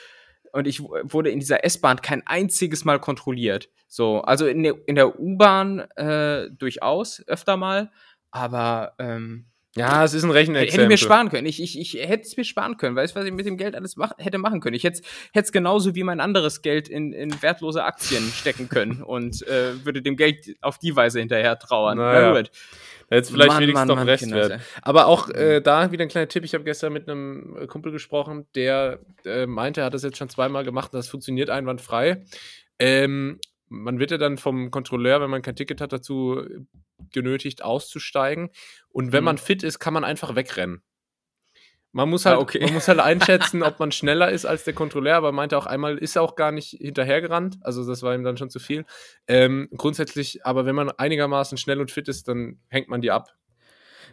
und ich wurde in dieser S-Bahn kein einziges Mal kontrolliert. So, also in der, in der U-Bahn äh, durchaus öfter mal, aber ähm, ja, es ist ein Rechenexempel. hätte ich mir sparen können. Ich, ich, ich hätte es mir sparen können. Weißt du, was ich mit dem Geld alles mach, hätte machen können? Ich hätte es genauso wie mein anderes Geld in, in wertlose Aktien (laughs) stecken können und äh, würde dem Geld auf die Weise hinterher trauern. Naja. Na gut. Jetzt vielleicht Mann, wenigstens Mann, noch Restwert. Aber auch äh, da wieder ein kleiner Tipp. Ich habe gestern mit einem Kumpel gesprochen, der äh, meinte, er hat das jetzt schon zweimal gemacht und das funktioniert einwandfrei. Ähm, man wird ja dann vom Kontrolleur, wenn man kein Ticket hat, dazu genötigt, auszusteigen. Und wenn Mhm. man fit ist, kann man einfach wegrennen. Man muss halt, Ah, okay. man muss halt (laughs) einschätzen, ob man schneller ist als der Kontrolleur, aber er meinte auch einmal, ist er auch gar nicht hinterhergerannt. Also das war ihm dann schon zu viel. Ähm, grundsätzlich, aber wenn man einigermaßen schnell und fit ist, dann hängt man die ab.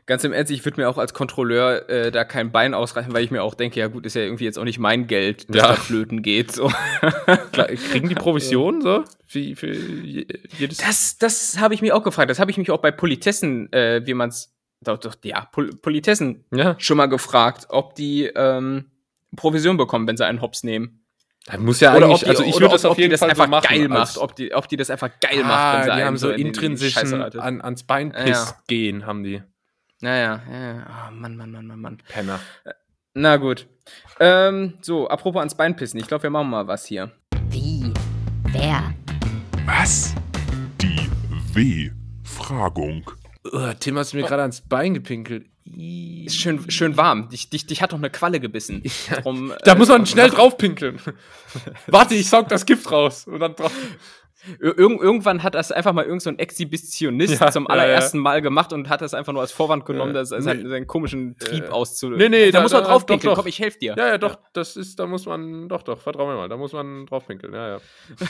Ganz im Ernst, ich würde mir auch als Kontrolleur äh, da kein Bein ausreichen, weil ich mir auch denke, ja gut, ist ja irgendwie jetzt auch nicht mein Geld, das Ja. da flöten geht. So. (laughs) Klar, kriegen die Provision so? Für, für je- jedes. Das, das habe ich mich auch gefragt. Das habe ich mich auch bei Politessen, äh, wie man es, doch, doch, ja, Pol Politessen ja. schon mal gefragt, ob die ähm, Provision bekommen, wenn sie einen Hops nehmen. Da muss ja Oder eigentlich, die, also ich würde das auf ob die jeden das Fall einfach so machen. geil macht, ob die, ob die das einfach geil ah, macht, wenn sie die einen haben so intrinsischen an, ans Beinpiss Ja. gehen, haben die Naja, ja, ja. Oh, Mann, Mann, Mann, Mann, Mann. Penner. Na gut. Ähm, so, apropos ans Bein pissen. Ich glaube, wir machen mal was hier. Wie? Wer? Was? Die W-Fragung. Uh, Tim hast mir gerade ans Bein gepinkelt. Schön, schön warm. Dich, dich, dich hat doch eine Qualle gebissen. Drum, Da äh, muss man (laughs) schnell drauf pinkeln. (laughs) Warte, ich saug das Gift raus. Und dann drauf. Ir irgend, irgendwann hat das einfach mal irgend so ein Exhibitionist Ja, zum ja, allerersten Mal gemacht und hat das einfach nur als Vorwand genommen, Ja. das, seinen, seinen komischen Trieb Ja. auszu... Nee, nee, da, da- muss man da- drauf doch, pinkeln. doch. Komm, ich helf dir. Ja, ja, doch, das ist, da muss man, doch, doch, vertrau mir mal, da muss man drauf pinkeln, ja, ja. (laughs)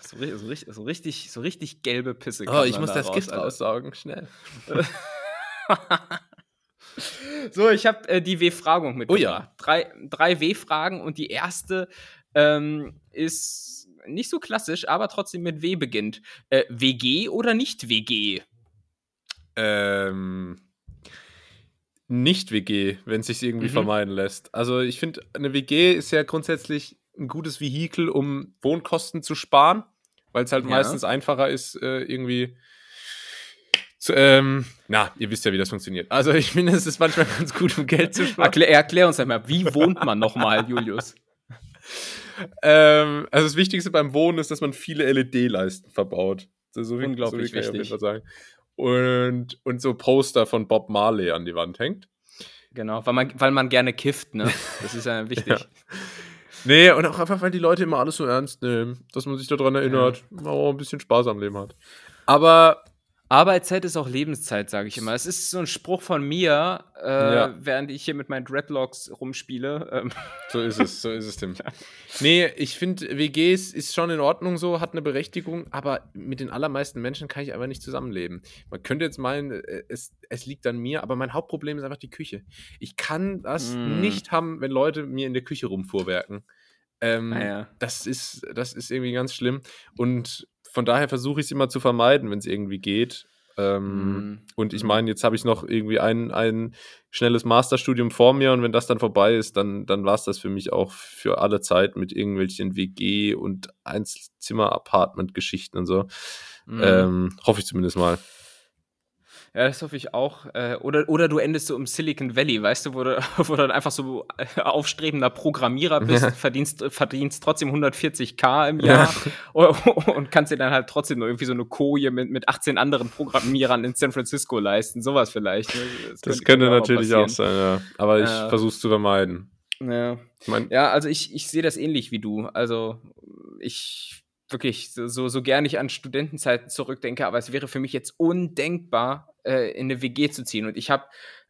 So, ri- so, richtig- so, richtig, so richtig gelbe Pisse. Oh, ich muss da das raus, Gift Alter. raussaugen, schnell. (laughs) So, ich habe äh, die W-Fragung mit. Oh ja. Drei, drei W-Fragen und die erste ähm, ist nicht so klassisch, aber trotzdem mit W beginnt. Äh, WG oder nicht WG? Ähm, nicht WG, wenn es sich irgendwie Mhm. vermeiden lässt. Also ich finde, eine WG ist ja grundsätzlich ein gutes Vehikel, um Wohnkosten zu sparen, weil es halt Ja. meistens einfacher ist, äh, irgendwie zu, ähm, na, ihr wisst ja, wie das funktioniert. Also ich finde, es ist manchmal (laughs) ganz gut, um Geld zu sparen. Erklär, erklär uns einmal, wie wohnt man nochmal, (laughs) Julius? Ähm, also das Wichtigste beim Wohnen ist, dass man viele LED-Leisten verbaut. So, so Unglaublich so ich wichtig. Fall sagen. Und, und so Poster von Bob Marley an die Wand hängt. Genau, weil man, weil man gerne kifft, ne? (laughs) Das ist ja wichtig. Ja. Nee, und auch einfach, weil die Leute immer alles so ernst nehmen, dass man sich daran erinnert, man auch ein bisschen Spaß am Leben hat. Aber Arbeitszeit ist auch Lebenszeit, sage ich immer. Es ist so ein Spruch von mir, äh, Ja. während ich hier mit meinen Dreadlocks rumspiele. Ähm, so ist es, so ist es, Tim. Nee, ich finde, WGs ist schon in Ordnung so, hat eine Berechtigung, aber mit den allermeisten Menschen kann ich einfach nicht zusammenleben. Man könnte jetzt meinen, äh, es, es liegt an mir, aber mein Hauptproblem ist einfach die Küche. Ich kann das Mm. nicht haben, wenn Leute mir in der Küche rumfuhrwerken. Ähm, naja. das ist, das ist irgendwie ganz schlimm. Und von daher versuche ich es immer zu vermeiden, wenn es irgendwie geht. Ähm, Mm. Und ich meine, jetzt habe ich noch irgendwie ein, ein schnelles Masterstudium vor mir und wenn das dann vorbei ist, dann, dann war es das für mich auch für alle Zeit mit irgendwelchen WG- und Einzelzimmer-Apartment-Geschichten und so. Mm. Ähm, hoffe ich zumindest mal. Ja, das hoffe ich auch. Äh, oder, oder du endest so im Silicon Valley, weißt du, wo du, (laughs) wo du dann einfach so äh, aufstrebender Programmierer bist, Ja. verdienst, verdienst trotzdem 140k im Jahr (laughs) und kannst dir dann halt trotzdem noch irgendwie so eine Koje mit, mit 18 anderen Programmierern in San Francisco leisten. Sowas vielleicht. Ne? Das könnte mir mal natürlich auch sein, ja. Aber ich Ja. versuche es zu vermeiden. Ja. Ich mein, Ja, also ich, ich sehe das ähnlich wie du. Also ich wirklich, so, so, so ich an Studentenzeiten zurückdenke, aber es wäre für mich jetzt undenkbar, äh, in eine WG zu ziehen. Und ich habe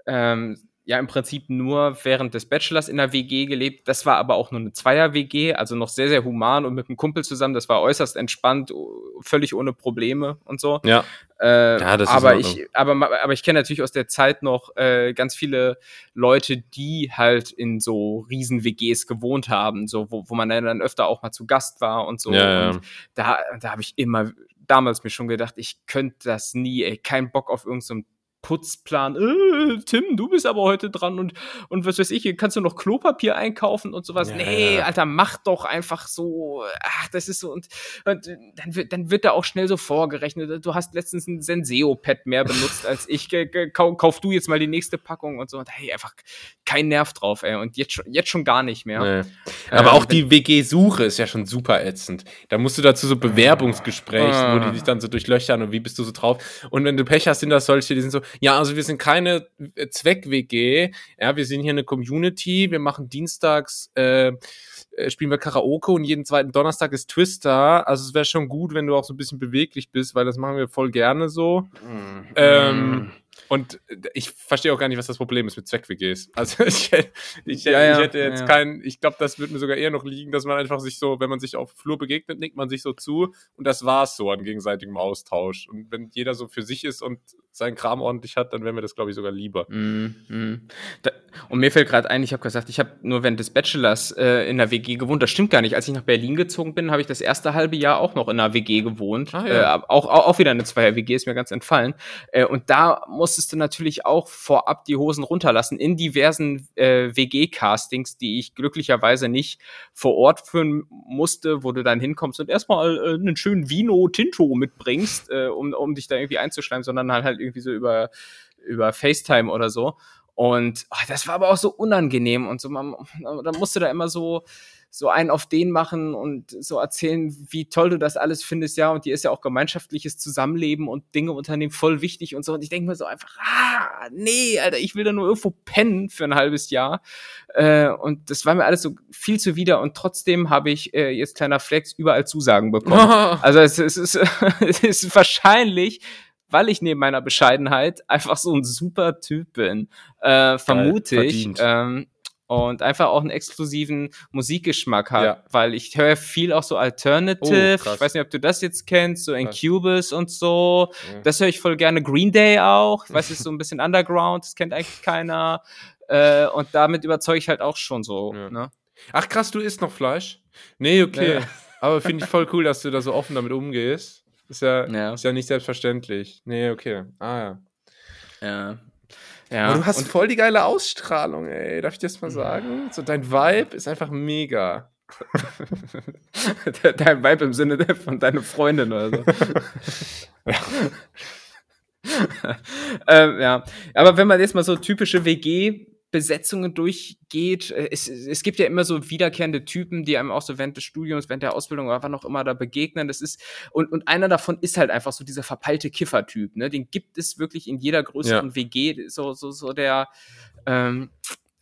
ähm, ja im Prinzip nur während des Bachelors in einer WG gelebt. Das war aber auch nur eine Zweier-WG, also noch sehr, sehr human und mit einem Kumpel zusammen. Das war äußerst entspannt, völlig ohne Probleme und so. ja. Äh, Ja, das ist aber, Ordnung. ich, aber, aber ich kenne natürlich aus der Zeit noch äh, ganz viele Leute, die halt in so riesen WGs gewohnt haben, so wo, wo man dann öfter auch mal zu Gast war und so. Ja, ja. Und da, da habe ich immer damals mir schon gedacht, ich könnte das nie, ey, kein Bock auf irgendeinen Putzplan. Äh, Tim, du bist aber heute dran und, und was weiß ich, kannst du noch Klopapier einkaufen und sowas. Ja, nee. Alter, mach doch einfach so. Ach, das ist so. Und, und dann, wird, dann wird da auch schnell so vorgerechnet. Du hast letztens ein Senseo-Pad mehr benutzt als ich. Kauf du jetzt mal die nächste Packung und so. Und hey, einfach kein Nerv drauf, ey. Und jetzt schon, jetzt schon gar nicht mehr. Nee. Aber Ähm, auch die WG-Suche ist ja schon super ätzend. Da musst du dazu so Bewerbungsgesprächen, wo Ah. die dich dann so durchlöchern und wie bist du so drauf. Und wenn du Pech hast, sind das solche, die sind so, Ja, also wir sind keine äh, Zweck-WG. Ja, wir sind hier eine Community. Wir machen dienstags, äh, äh, spielen wir Karaoke und jeden zweiten Donnerstag ist Twister. Also es wäre schon gut, wenn du auch so ein bisschen beweglich bist, weil das machen wir voll gerne so. Mhm. Ähm, und ich verstehe auch gar nicht, was das Problem ist mit Zweck-WGs. (laughs) Also ich, ich, Ja, ja, ich hätte jetzt ja. keinen, ich glaube, das würde mir sogar eher noch liegen, dass man einfach sich so, wenn man sich auf dem Flur begegnet, nickt man sich so zu und das war's so an gegenseitigem Austausch. Und wenn jeder so für sich ist und seinen Kram ordentlich hat, dann wäre mir das, glaube ich, sogar lieber. Mhm, mhm. Da, und mir fällt gerade ein, ich habe gesagt, ich habe nur während des Bachelors äh, in einer WG gewohnt. Das stimmt gar nicht. Als ich nach Berlin gezogen bin, habe ich das erste halbe Jahr auch noch in einer WG gewohnt. Ah, ja. äh, auch, auch, auch wieder eine Zweier-WG, ist mir ganz entfallen. Äh, und da musstest du natürlich auch vorab die Hosen runterlassen in diversen äh, WG-Castings, die ich glücklicherweise nicht vor Ort führen musste, wo du dann hinkommst und erstmal äh, einen schönen Vino Tinto mitbringst, äh, um, um dich da irgendwie einzuschleimen, sondern halt, halt irgendwie so über, über FaceTime oder so. Und ah, das war aber auch so unangenehm und so, man, da musste da immer so, so einen auf den machen und so erzählen, wie toll du das alles findest, ja, und dir ist ja auch gemeinschaftliches Zusammenleben und Dinge unternehmen voll wichtig und so. Und ich denke mir so einfach, ah, nee, Alter, ich will da nur irgendwo pennen für ein halbes Jahr. Äh, und das war mir alles so viel zuwider und trotzdem habe ich äh, jetzt kleiner Flex überall Zusagen bekommen. (laughs) Also es, es, ist, (laughs) es ist wahrscheinlich, weil ich neben meiner Bescheidenheit (laughs) einfach so ein super Typ bin, äh, vermute ich. Ähm, und einfach auch einen exklusiven Musikgeschmack hat, Ja. weil ich höre viel auch so Alternative. Oh, ich weiß nicht, ob du das jetzt kennst, so. Incubus und so. Ja. Das höre ich voll gerne. Green Day auch. Ich weiß, es ist so ein bisschen Underground, das kennt eigentlich keiner. Äh, und damit überzeuge ich halt auch schon so. Ja. Ne? Ach krass, du isst noch Fleisch? Nee, okay. Aber finde ich voll cool, dass du da so offen damit umgehst. Ist ja, Ja. ist ja nicht selbstverständlich. Nee, okay. Ah ja. Ja. Ja. Aber du hast und voll die geile Ausstrahlung, ey. Darf ich das mal sagen? So dein Vibe ist einfach mega. (laughs) Dein Vibe im Sinne von deiner Freundin oder so. (laughs) (laughs) ähm, ja, aber wenn man jetzt mal so typische WG-Besetzungen durchgeht, äh, es, es gibt ja immer so wiederkehrende Typen, die einem auch so während des Studiums, während der Ausbildung oder wann auch immer da begegnen. Das ist, und, und einer davon ist halt einfach so dieser verpeilte Kiffer-Typ, ne? Den gibt es wirklich in jeder größeren WG, so, so, so der, ähm,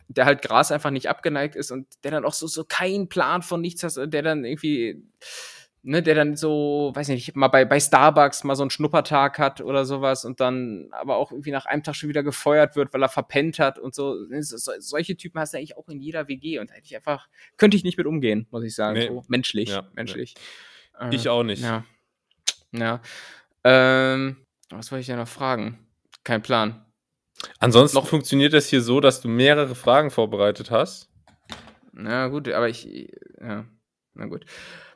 der halt Gras einfach nicht abgeneigt ist und der dann auch so, so keinen Plan von nichts hat, der dann irgendwie, ne, der dann so, weiß nicht, mal bei, bei Starbucks mal so einen Schnuppertag hat oder sowas und dann aber auch irgendwie nach einem Tag schon wieder gefeuert wird, weil er verpennt hat und so. So- so- Solche Typen hast du eigentlich auch in jeder WG und da hätte ich einfach, könnte ich nicht mit umgehen, muss ich sagen. Nee. So, menschlich, Ja, menschlich. Äh, Ich auch nicht. Ja. Ja. Ähm, was wollte ich denn noch fragen? Kein Plan. Ansonsten noch funktioniert das hier so, dass du mehrere Fragen vorbereitet hast. Na gut, aber ich. Ja, na gut.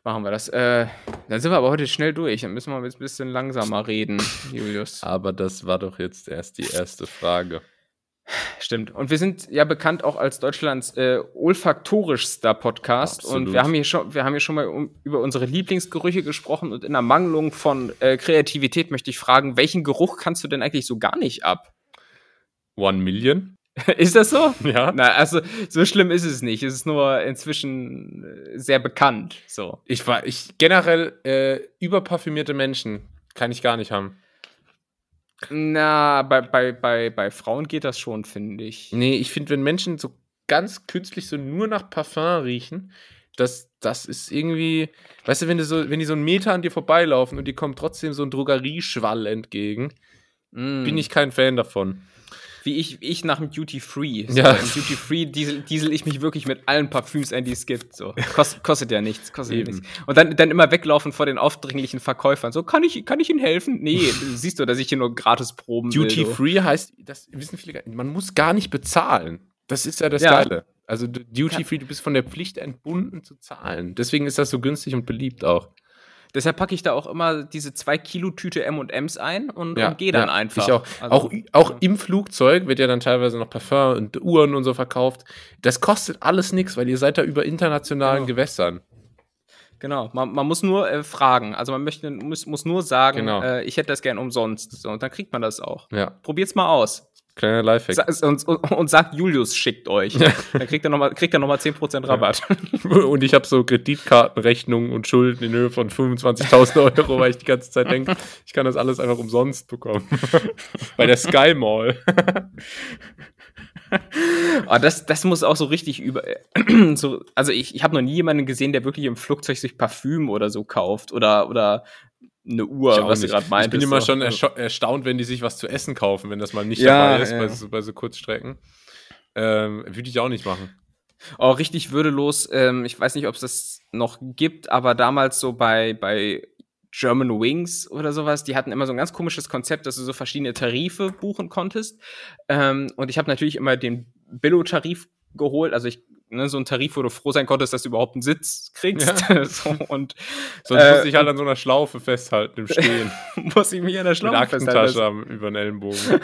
Machen wir das. Äh, dann sind wir aber heute schnell durch. Dann müssen wir jetzt ein bisschen langsamer reden, Julius. Aber das war doch jetzt erst die erste Frage. Stimmt. Und wir sind ja bekannt auch als Deutschlands äh, olfaktorischster Podcast. Absolut. Und wir haben hier schon, wir haben hier schon mal um, über unsere Lieblingsgerüche gesprochen. Und in der Mangelung von äh, Kreativität möchte ich fragen, welchen Geruch kannst du denn eigentlich so gar nicht ab? One Million? (laughs) ist das so? Ja. Na, also so schlimm ist es nicht. Es ist nur inzwischen äh, sehr bekannt. So. Ich war, ich generell äh, überparfümierte Menschen kann ich gar nicht haben. Na, bei, bei, bei, bei Frauen geht das schon, finde ich. Nee, ich finde, wenn Menschen so ganz künstlich so nur nach Parfum riechen, das, das ist irgendwie, weißt du, wenn, du so, wenn die so einen Meter an dir vorbeilaufen und dir kommt trotzdem so ein Drogerieschwall entgegen, Mm. bin ich kein Fan davon. Wie ich, ich nach dem Duty Free. Ja. Im Duty Free diesel, diesel ich mich wirklich mit allen Parfüms ein, die es gibt. So. Kost, kostet ja nichts. Kostet Eben. nichts. Und dann, dann immer weglaufen vor den aufdringlichen Verkäufern. So, kann ich, kann ich Ihnen helfen? Nee, (laughs) siehst du, dass ich hier nur gratis Proben Duty will. so. Free heißt, das wissen viele, man muss gar nicht bezahlen. Das ist ja das Ja. Geile. Also du- Duty Free, du bist von der Pflicht entbunden zu zahlen. Deswegen ist das so günstig und beliebt auch. Deshalb packe ich da auch immer diese 2 Kilo Tüte M&M's ein und, und gehe dann ja, einfach. Ich auch. Also, auch, auch ja. im Flugzeug wird ja dann teilweise noch Parfum und Uhren und so verkauft. Das kostet alles nichts, weil ihr seid da über internationalen Genau. Gewässern. Genau, man, man muss nur äh, fragen. Also man möchte, muss, muss nur sagen, Genau. äh, ich hätte das gern umsonst. So, und dann kriegt man das auch. Ja. Probiert's mal aus. Kleiner Lifehack. Sa- Und, und, und sagt, Julius schickt euch. Dann kriegt er nochmal noch mal 10% Rabatt. Und ich habe so Kreditkartenrechnungen und Schulden in Höhe von 25.000 Euro, weil ich die ganze Zeit denke, ich kann das alles einfach umsonst bekommen. (laughs) Bei der Sky Mall. Aber das, das muss auch so richtig über. (clears throat) so, also ich, ich habe noch nie jemanden gesehen, der wirklich im Flugzeug sich Parfüm oder so kauft. Oder, oder eine Uhr, was du nicht. gerade meintest. Ich bin immer schon erstaunt, wenn die sich was zu essen kaufen, wenn das mal nicht Ja, dabei ist ja. bei, so, bei so Kurzstrecken. Ähm, Würde ich auch nicht machen. Oh, richtig würdelos. Ähm, ich weiß nicht, ob es das noch gibt, aber damals so bei, bei German Wings oder sowas, die hatten immer so ein ganz komisches Konzept, dass du so verschiedene Tarife buchen konntest. Ähm, und ich habe natürlich immer den Billo-Tarif geholt. Also ich, ne, so ein Tarif, wo du froh sein konntest, dass du überhaupt einen Sitz kriegst. (laughs) so, und Sonst Äh, muss ich halt an so einer Schlaufe festhalten im Stehen. (laughs) muss ich mich an der mit Schlaufe festhalten. Aktentasche am, über den Ellenbogen. (laughs)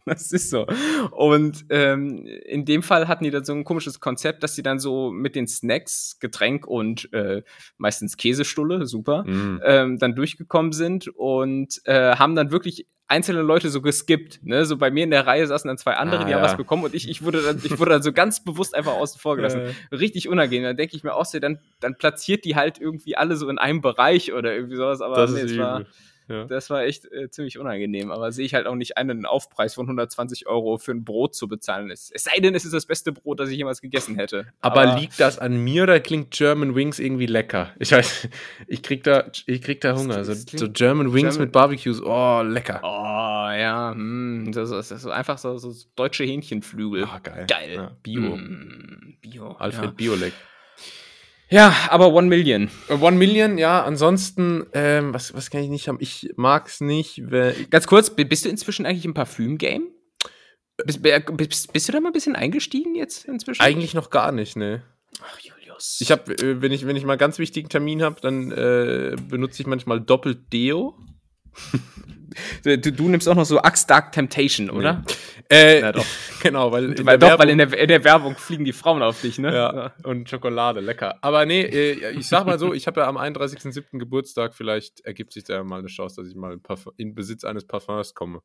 (laughs) Das ist so. Und ähm, in dem Fall hatten die dann so ein komisches Konzept, dass sie dann so mit den Snacks, Getränk und äh, meistens Käsestulle, super, Mm. ähm, dann durchgekommen sind und äh, haben dann wirklich einzelne Leute so geskippt. Ne? So bei mir in der Reihe saßen dann zwei andere, Ah, die haben ja. was bekommen und ich, ich, wurde dann, ich wurde dann so ganz bewusst einfach außen vor gelassen. Äh, Richtig unangenehm. Dann denke ich mir auch so, dann, dann platziert die halt irgendwie alle so in einem Bereich oder irgendwie sowas. Aber das nee, ist es war, übel. Ja. das war echt äh, ziemlich unangenehm. Aber sehe ich halt auch nicht ein, einen Aufpreis von 120 Euro für ein Brot zu bezahlen. Es, es sei denn, es ist das beste Brot, das ich jemals gegessen hätte. Aber, liegt das an mir oder klingt German Wings irgendwie lecker? Ich weiß, ich krieg da, ich krieg da Hunger. So, so German Wings German- mit Barbecues, oh, lecker. Oh, ja. Hm, das, ist, das ist einfach so, so deutsche Hähnchenflügel. Ah, geil. Geil. Ja, Bio. Mm, Bio. Alfred Ja. Biolek. Ja, aber One Million. Äh, One Million, ja, ansonsten, ähm, was, was kann ich nicht haben? Ich mag's nicht, wenn, Ganz kurz, bi- bist du inzwischen eigentlich im Parfüm-Game? Bist, bist, bist du da mal ein bisschen eingestiegen jetzt inzwischen? eigentlich noch gar nicht, ne. Ach, Julius. Ich habe, äh, wenn ich, wenn ich mal einen ganz wichtigen Termin habe, dann äh, benutze ich manchmal doppelt Deo. (laughs) du, du nimmst auch noch so Axe Dark Temptation, oder? (laughs) Äh, Ja, doch. (laughs) genau, weil, in Weil, der doch, weil in Werbung- der, in der Werbung fliegen die Frauen auf dich, ne? Ja, und Schokolade, lecker. Aber nee, äh, ich sag mal so, ich habe ja am 31.07. Geburtstag, vielleicht ergibt sich da ja mal eine Chance, dass ich mal in, Parfum, in Besitz eines Parfums komme.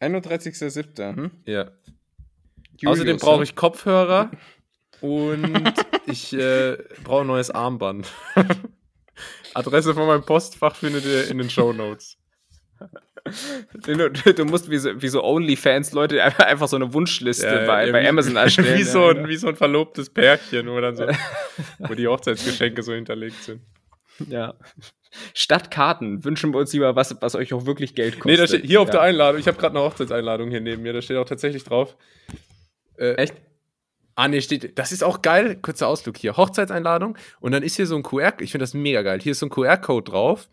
31.07. Hm? Ja. Julius, Außerdem brauche ich Kopfhörer und ich äh, brauche ein neues Armband. Adresse von meinem Postfach findet ihr in den Show Notes. (laughs) Du, du, musst wie so, wie so Onlyfans-Leute einfach, so eine Wunschliste bei, bei wie, Amazon (laughs) erstellen. Wie so, ja, ein, genau. wie so ein verlobtes Pärchen, wo dann so, wo die Hochzeitsgeschenke so hinterlegt sind. ja. Statt Karten wünschen wir uns lieber was, was euch auch wirklich Geld kostet. Nee, da steht hier auf ja. der Einladung, ich habe gerade eine Hochzeitseinladung hier neben mir, da steht auch tatsächlich drauf. Äh, Echt? Ah, nee, steht, das ist auch geil, kurzer Ausflug hier. Hochzeitseinladung und dann ist hier so ein QR, ich finde das mega geil. Hier ist so ein QR-Code drauf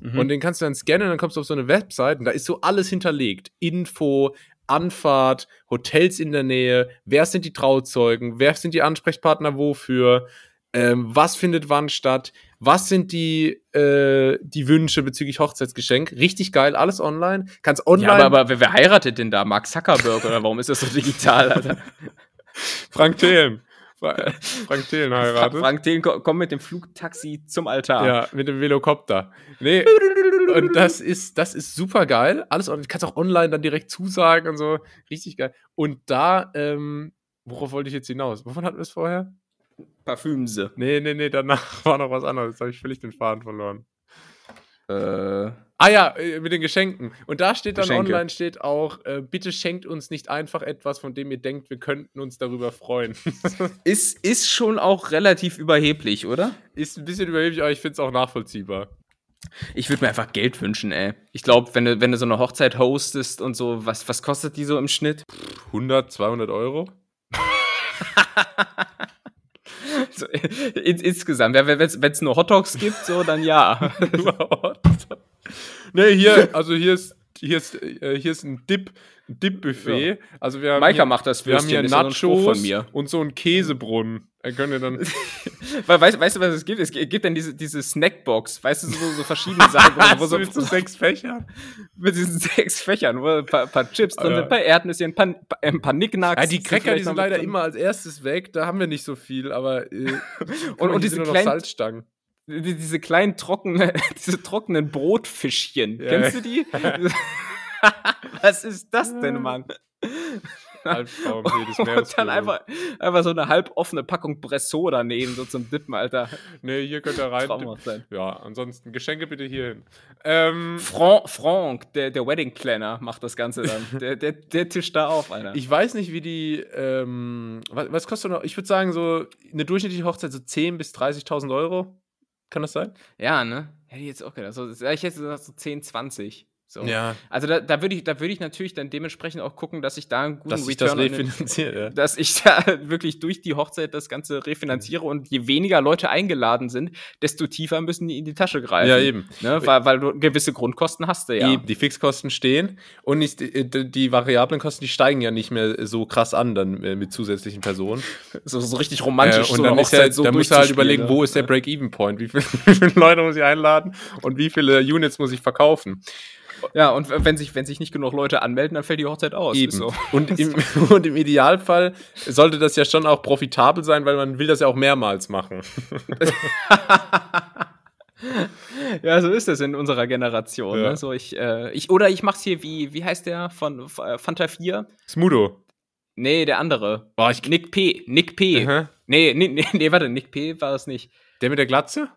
Mhm. und den kannst du dann scannen und dann kommst du auf so eine Website und da ist so alles hinterlegt. Info, Anfahrt, Hotels in der Nähe, wer sind die Trauzeugen, wer sind die Ansprechpartner wofür, ähm, was findet wann statt, was sind die, äh, die Wünsche bezüglich Hochzeitsgeschenk. Richtig geil, alles online. Kannst online. Ja, aber, aber wer, wer heiratet denn da? Mark Zuckerberg oder warum ist das so digital, Alter? (laughs) Frank Thelen. Fra (laughs) Frank Thelen heiratet. Frank Thelen ko- kommt mit dem Flugtaxi zum Altar. Ja, mit dem Velocopter. Nee. (laughs) Und das ist, das ist super geil. Alles, on- du kannst auch online dann direkt zusagen und so. Richtig geil. Und da, ähm, worauf wollte ich jetzt hinaus? Wovon hatten wir es vorher? Parfümse. Nee, nee, nee, danach (laughs) war noch was anderes. Jetzt habe ich völlig den Faden verloren. Äh, Ah ja, äh, mit den Geschenken. Und da steht dann Geschenke. online, steht auch, äh, bitte schenkt uns nicht einfach etwas, von dem ihr denkt, wir könnten uns darüber freuen. (laughs) ist, ist schon auch relativ überheblich, oder? ist ein bisschen überheblich, aber ich finde es auch nachvollziehbar. Ich würde mir einfach Geld wünschen, ey. Ich glaube, wenn du, wenn du so eine Hochzeit hostest und so, was, was kostet die so im Schnitt? 100, 200 Euro? (laughs) So, in, insgesamt, wenn es nur Hotdogs gibt, so, dann ja. (laughs) nee, hier, also hier ist, hier ist, äh, hier ist ein Dip, Dip-Buffet. Also wir haben Maika hier, macht das wir haben hier Würstchen, ja Nachos von mir. und so einen Käsebrunnen. Da könnt ihr dann, (laughs) Weil, weißt, weißt du, was es gibt? Es gibt dann diese, diese Snackbox, weißt du, so, so verschiedene Sachen, wo, (laughs) so mit so sechs Fächern. mit diesen (laughs) sechs Fächern, wo ein paar, paar Chips drin ja. sind, ein paar Erdnüsse, ein paar, ein paar Nicknacks. Ja, die Cracker, die sind leider drin. immer als erstes weg. Da haben wir nicht so viel, aber äh, Und, und die diese sind nur noch kleinen, Salzstangen. Die- diese kleinen trockenen, (laughs) diese trockenen Brotfischchen. Ja, Kennst du die? (laughs) Was ist das denn, Mann? Albtraum jedes Und dann einfach, einfach so eine halb offene Packung Bresso daneben, so zum Dippen, Alter. Nee, hier könnt ihr rein. Sein. Ja, ansonsten Geschenke bitte hierhin. Ähm, Frank, Frank der, der Wedding Planner, macht das Ganze dann. (laughs) Der, der, der tischt da auf, Alter. ich weiß nicht, wie die. Ähm, was, was kostet noch? Ich würde sagen, so eine durchschnittliche Hochzeit so 10.000 bis 30.000 Euro. Kann das sein? ja, ne? Hätte ich jetzt auch gedacht. So, ich hätte gesagt, so 10, 20. So. Ja. Also da, da würde ich, da würd ich natürlich dann dementsprechend auch gucken, dass ich da einen guten Dass das Return on- refinanziert, ja. dass ich da (laughs) wirklich durch die Hochzeit das Ganze refinanziere und je weniger Leute eingeladen sind, desto tiefer müssen die in die Tasche greifen. Ja, eben. Ne? Weil, weil du gewisse Grundkosten hast du ja. Eben, die Fixkosten stehen und nicht, die, die die variablen Kosten, die steigen ja nicht mehr so krass an dann äh, mit zusätzlichen Personen. So, so richtig romantisch. Äh, und so dann, ist ja, so dann musst du halt überlegen, ne? wo ist der Break-Even-Point? Wie, viel, (laughs) wie viele Leute muss ich einladen und wie viele Units muss ich verkaufen? Ja, und wenn sich, wenn sich nicht genug Leute anmelden, dann fällt die Hochzeit aus. Eben. So. (laughs) Und, im, (laughs) und im Idealfall sollte das ja schon auch profitabel sein, weil man will das ja auch mehrmals machen. (laughs) Ja, so ist es in unserer Generation. Ja. Ne? So ich, äh, ich, oder ich mach's hier wie, wie heißt der von äh, Fanta 4? Smudo. Nee, der andere. Boah, ich, Nick P. Nick P. Aha. Nee, nee, nee, nee, warte, Nick P. war es nicht. Der mit der Glatze?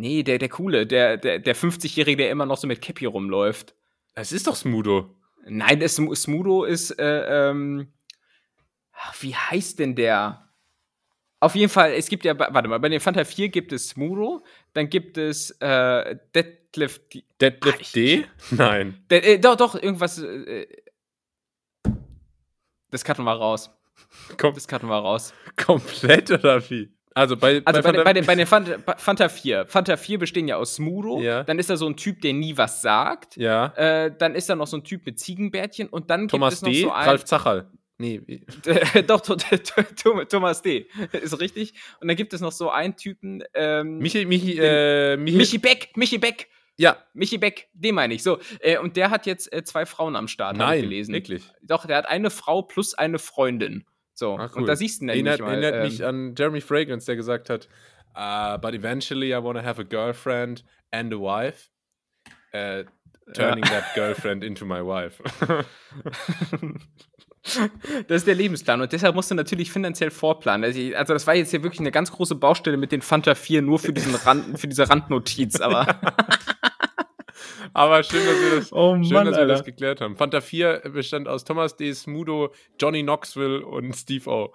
Nee, der, der coole, der, der, der 50-Jährige, der immer noch so mit Cappy rumläuft. Es ist doch Smudo. Nein, Sm Smudo ist, äh, ähm, ach, wie heißt denn der? Auf jeden Fall, es gibt ja, warte mal, bei den Fanta 4 gibt es Smudo, dann gibt es äh, Deadlift, D- Deadlift Ah, D? (laughs) Nein. De äh, doch, doch, irgendwas, äh, das cutten wir raus. Kom Das cutten wir raus. komplett oder wie? Also bei, Also bei, den- bei, den, bei den Fanta, bei Fanta 4. Fanta 4 bestehen ja aus Smudo. Ja. Dann ist da so ein Typ, der nie was sagt. Ja. Äh, dann ist da noch so ein Typ mit Ziegenbärtchen und dann Thomas gibt es noch D. so einen. Ralf Zacherl. Nee, (laughs) Doch, Tho- Tho- Tho- Thomas D. Ist richtig. Und dann gibt es noch so einen Typen. Ähm, Michi, Michi, äh, Michi, Michi Beck, Michi Beck. Ja, Michi Beck, den meine ich. So, äh, und der hat jetzt äh, zwei Frauen am Start, nein, gelesen. wirklich. Doch, der hat eine Frau plus eine Freundin. So, Ah, cool. und da siehst du nämlich Erinnert, mal. erinnert ähm, mich an Jeremy Fragrance, der gesagt hat, uh, but eventually I want to have a girlfriend and a wife. Uh, turning that girlfriend into my wife. (laughs) Das ist der Lebensplan und deshalb musst du natürlich finanziell vorplanen. Also, ich- also das war jetzt hier wirklich eine ganz große Baustelle mit den Fanta 4 nur für diesen Rand, für diese Randnotiz, aber (laughs) (laughs) Aber schön, dass wir das, Oh schön, Mann, dass wir das geklärt haben. Fanta 4 bestand aus Thomas D. Smudo, Johnny Knoxville und Steve O.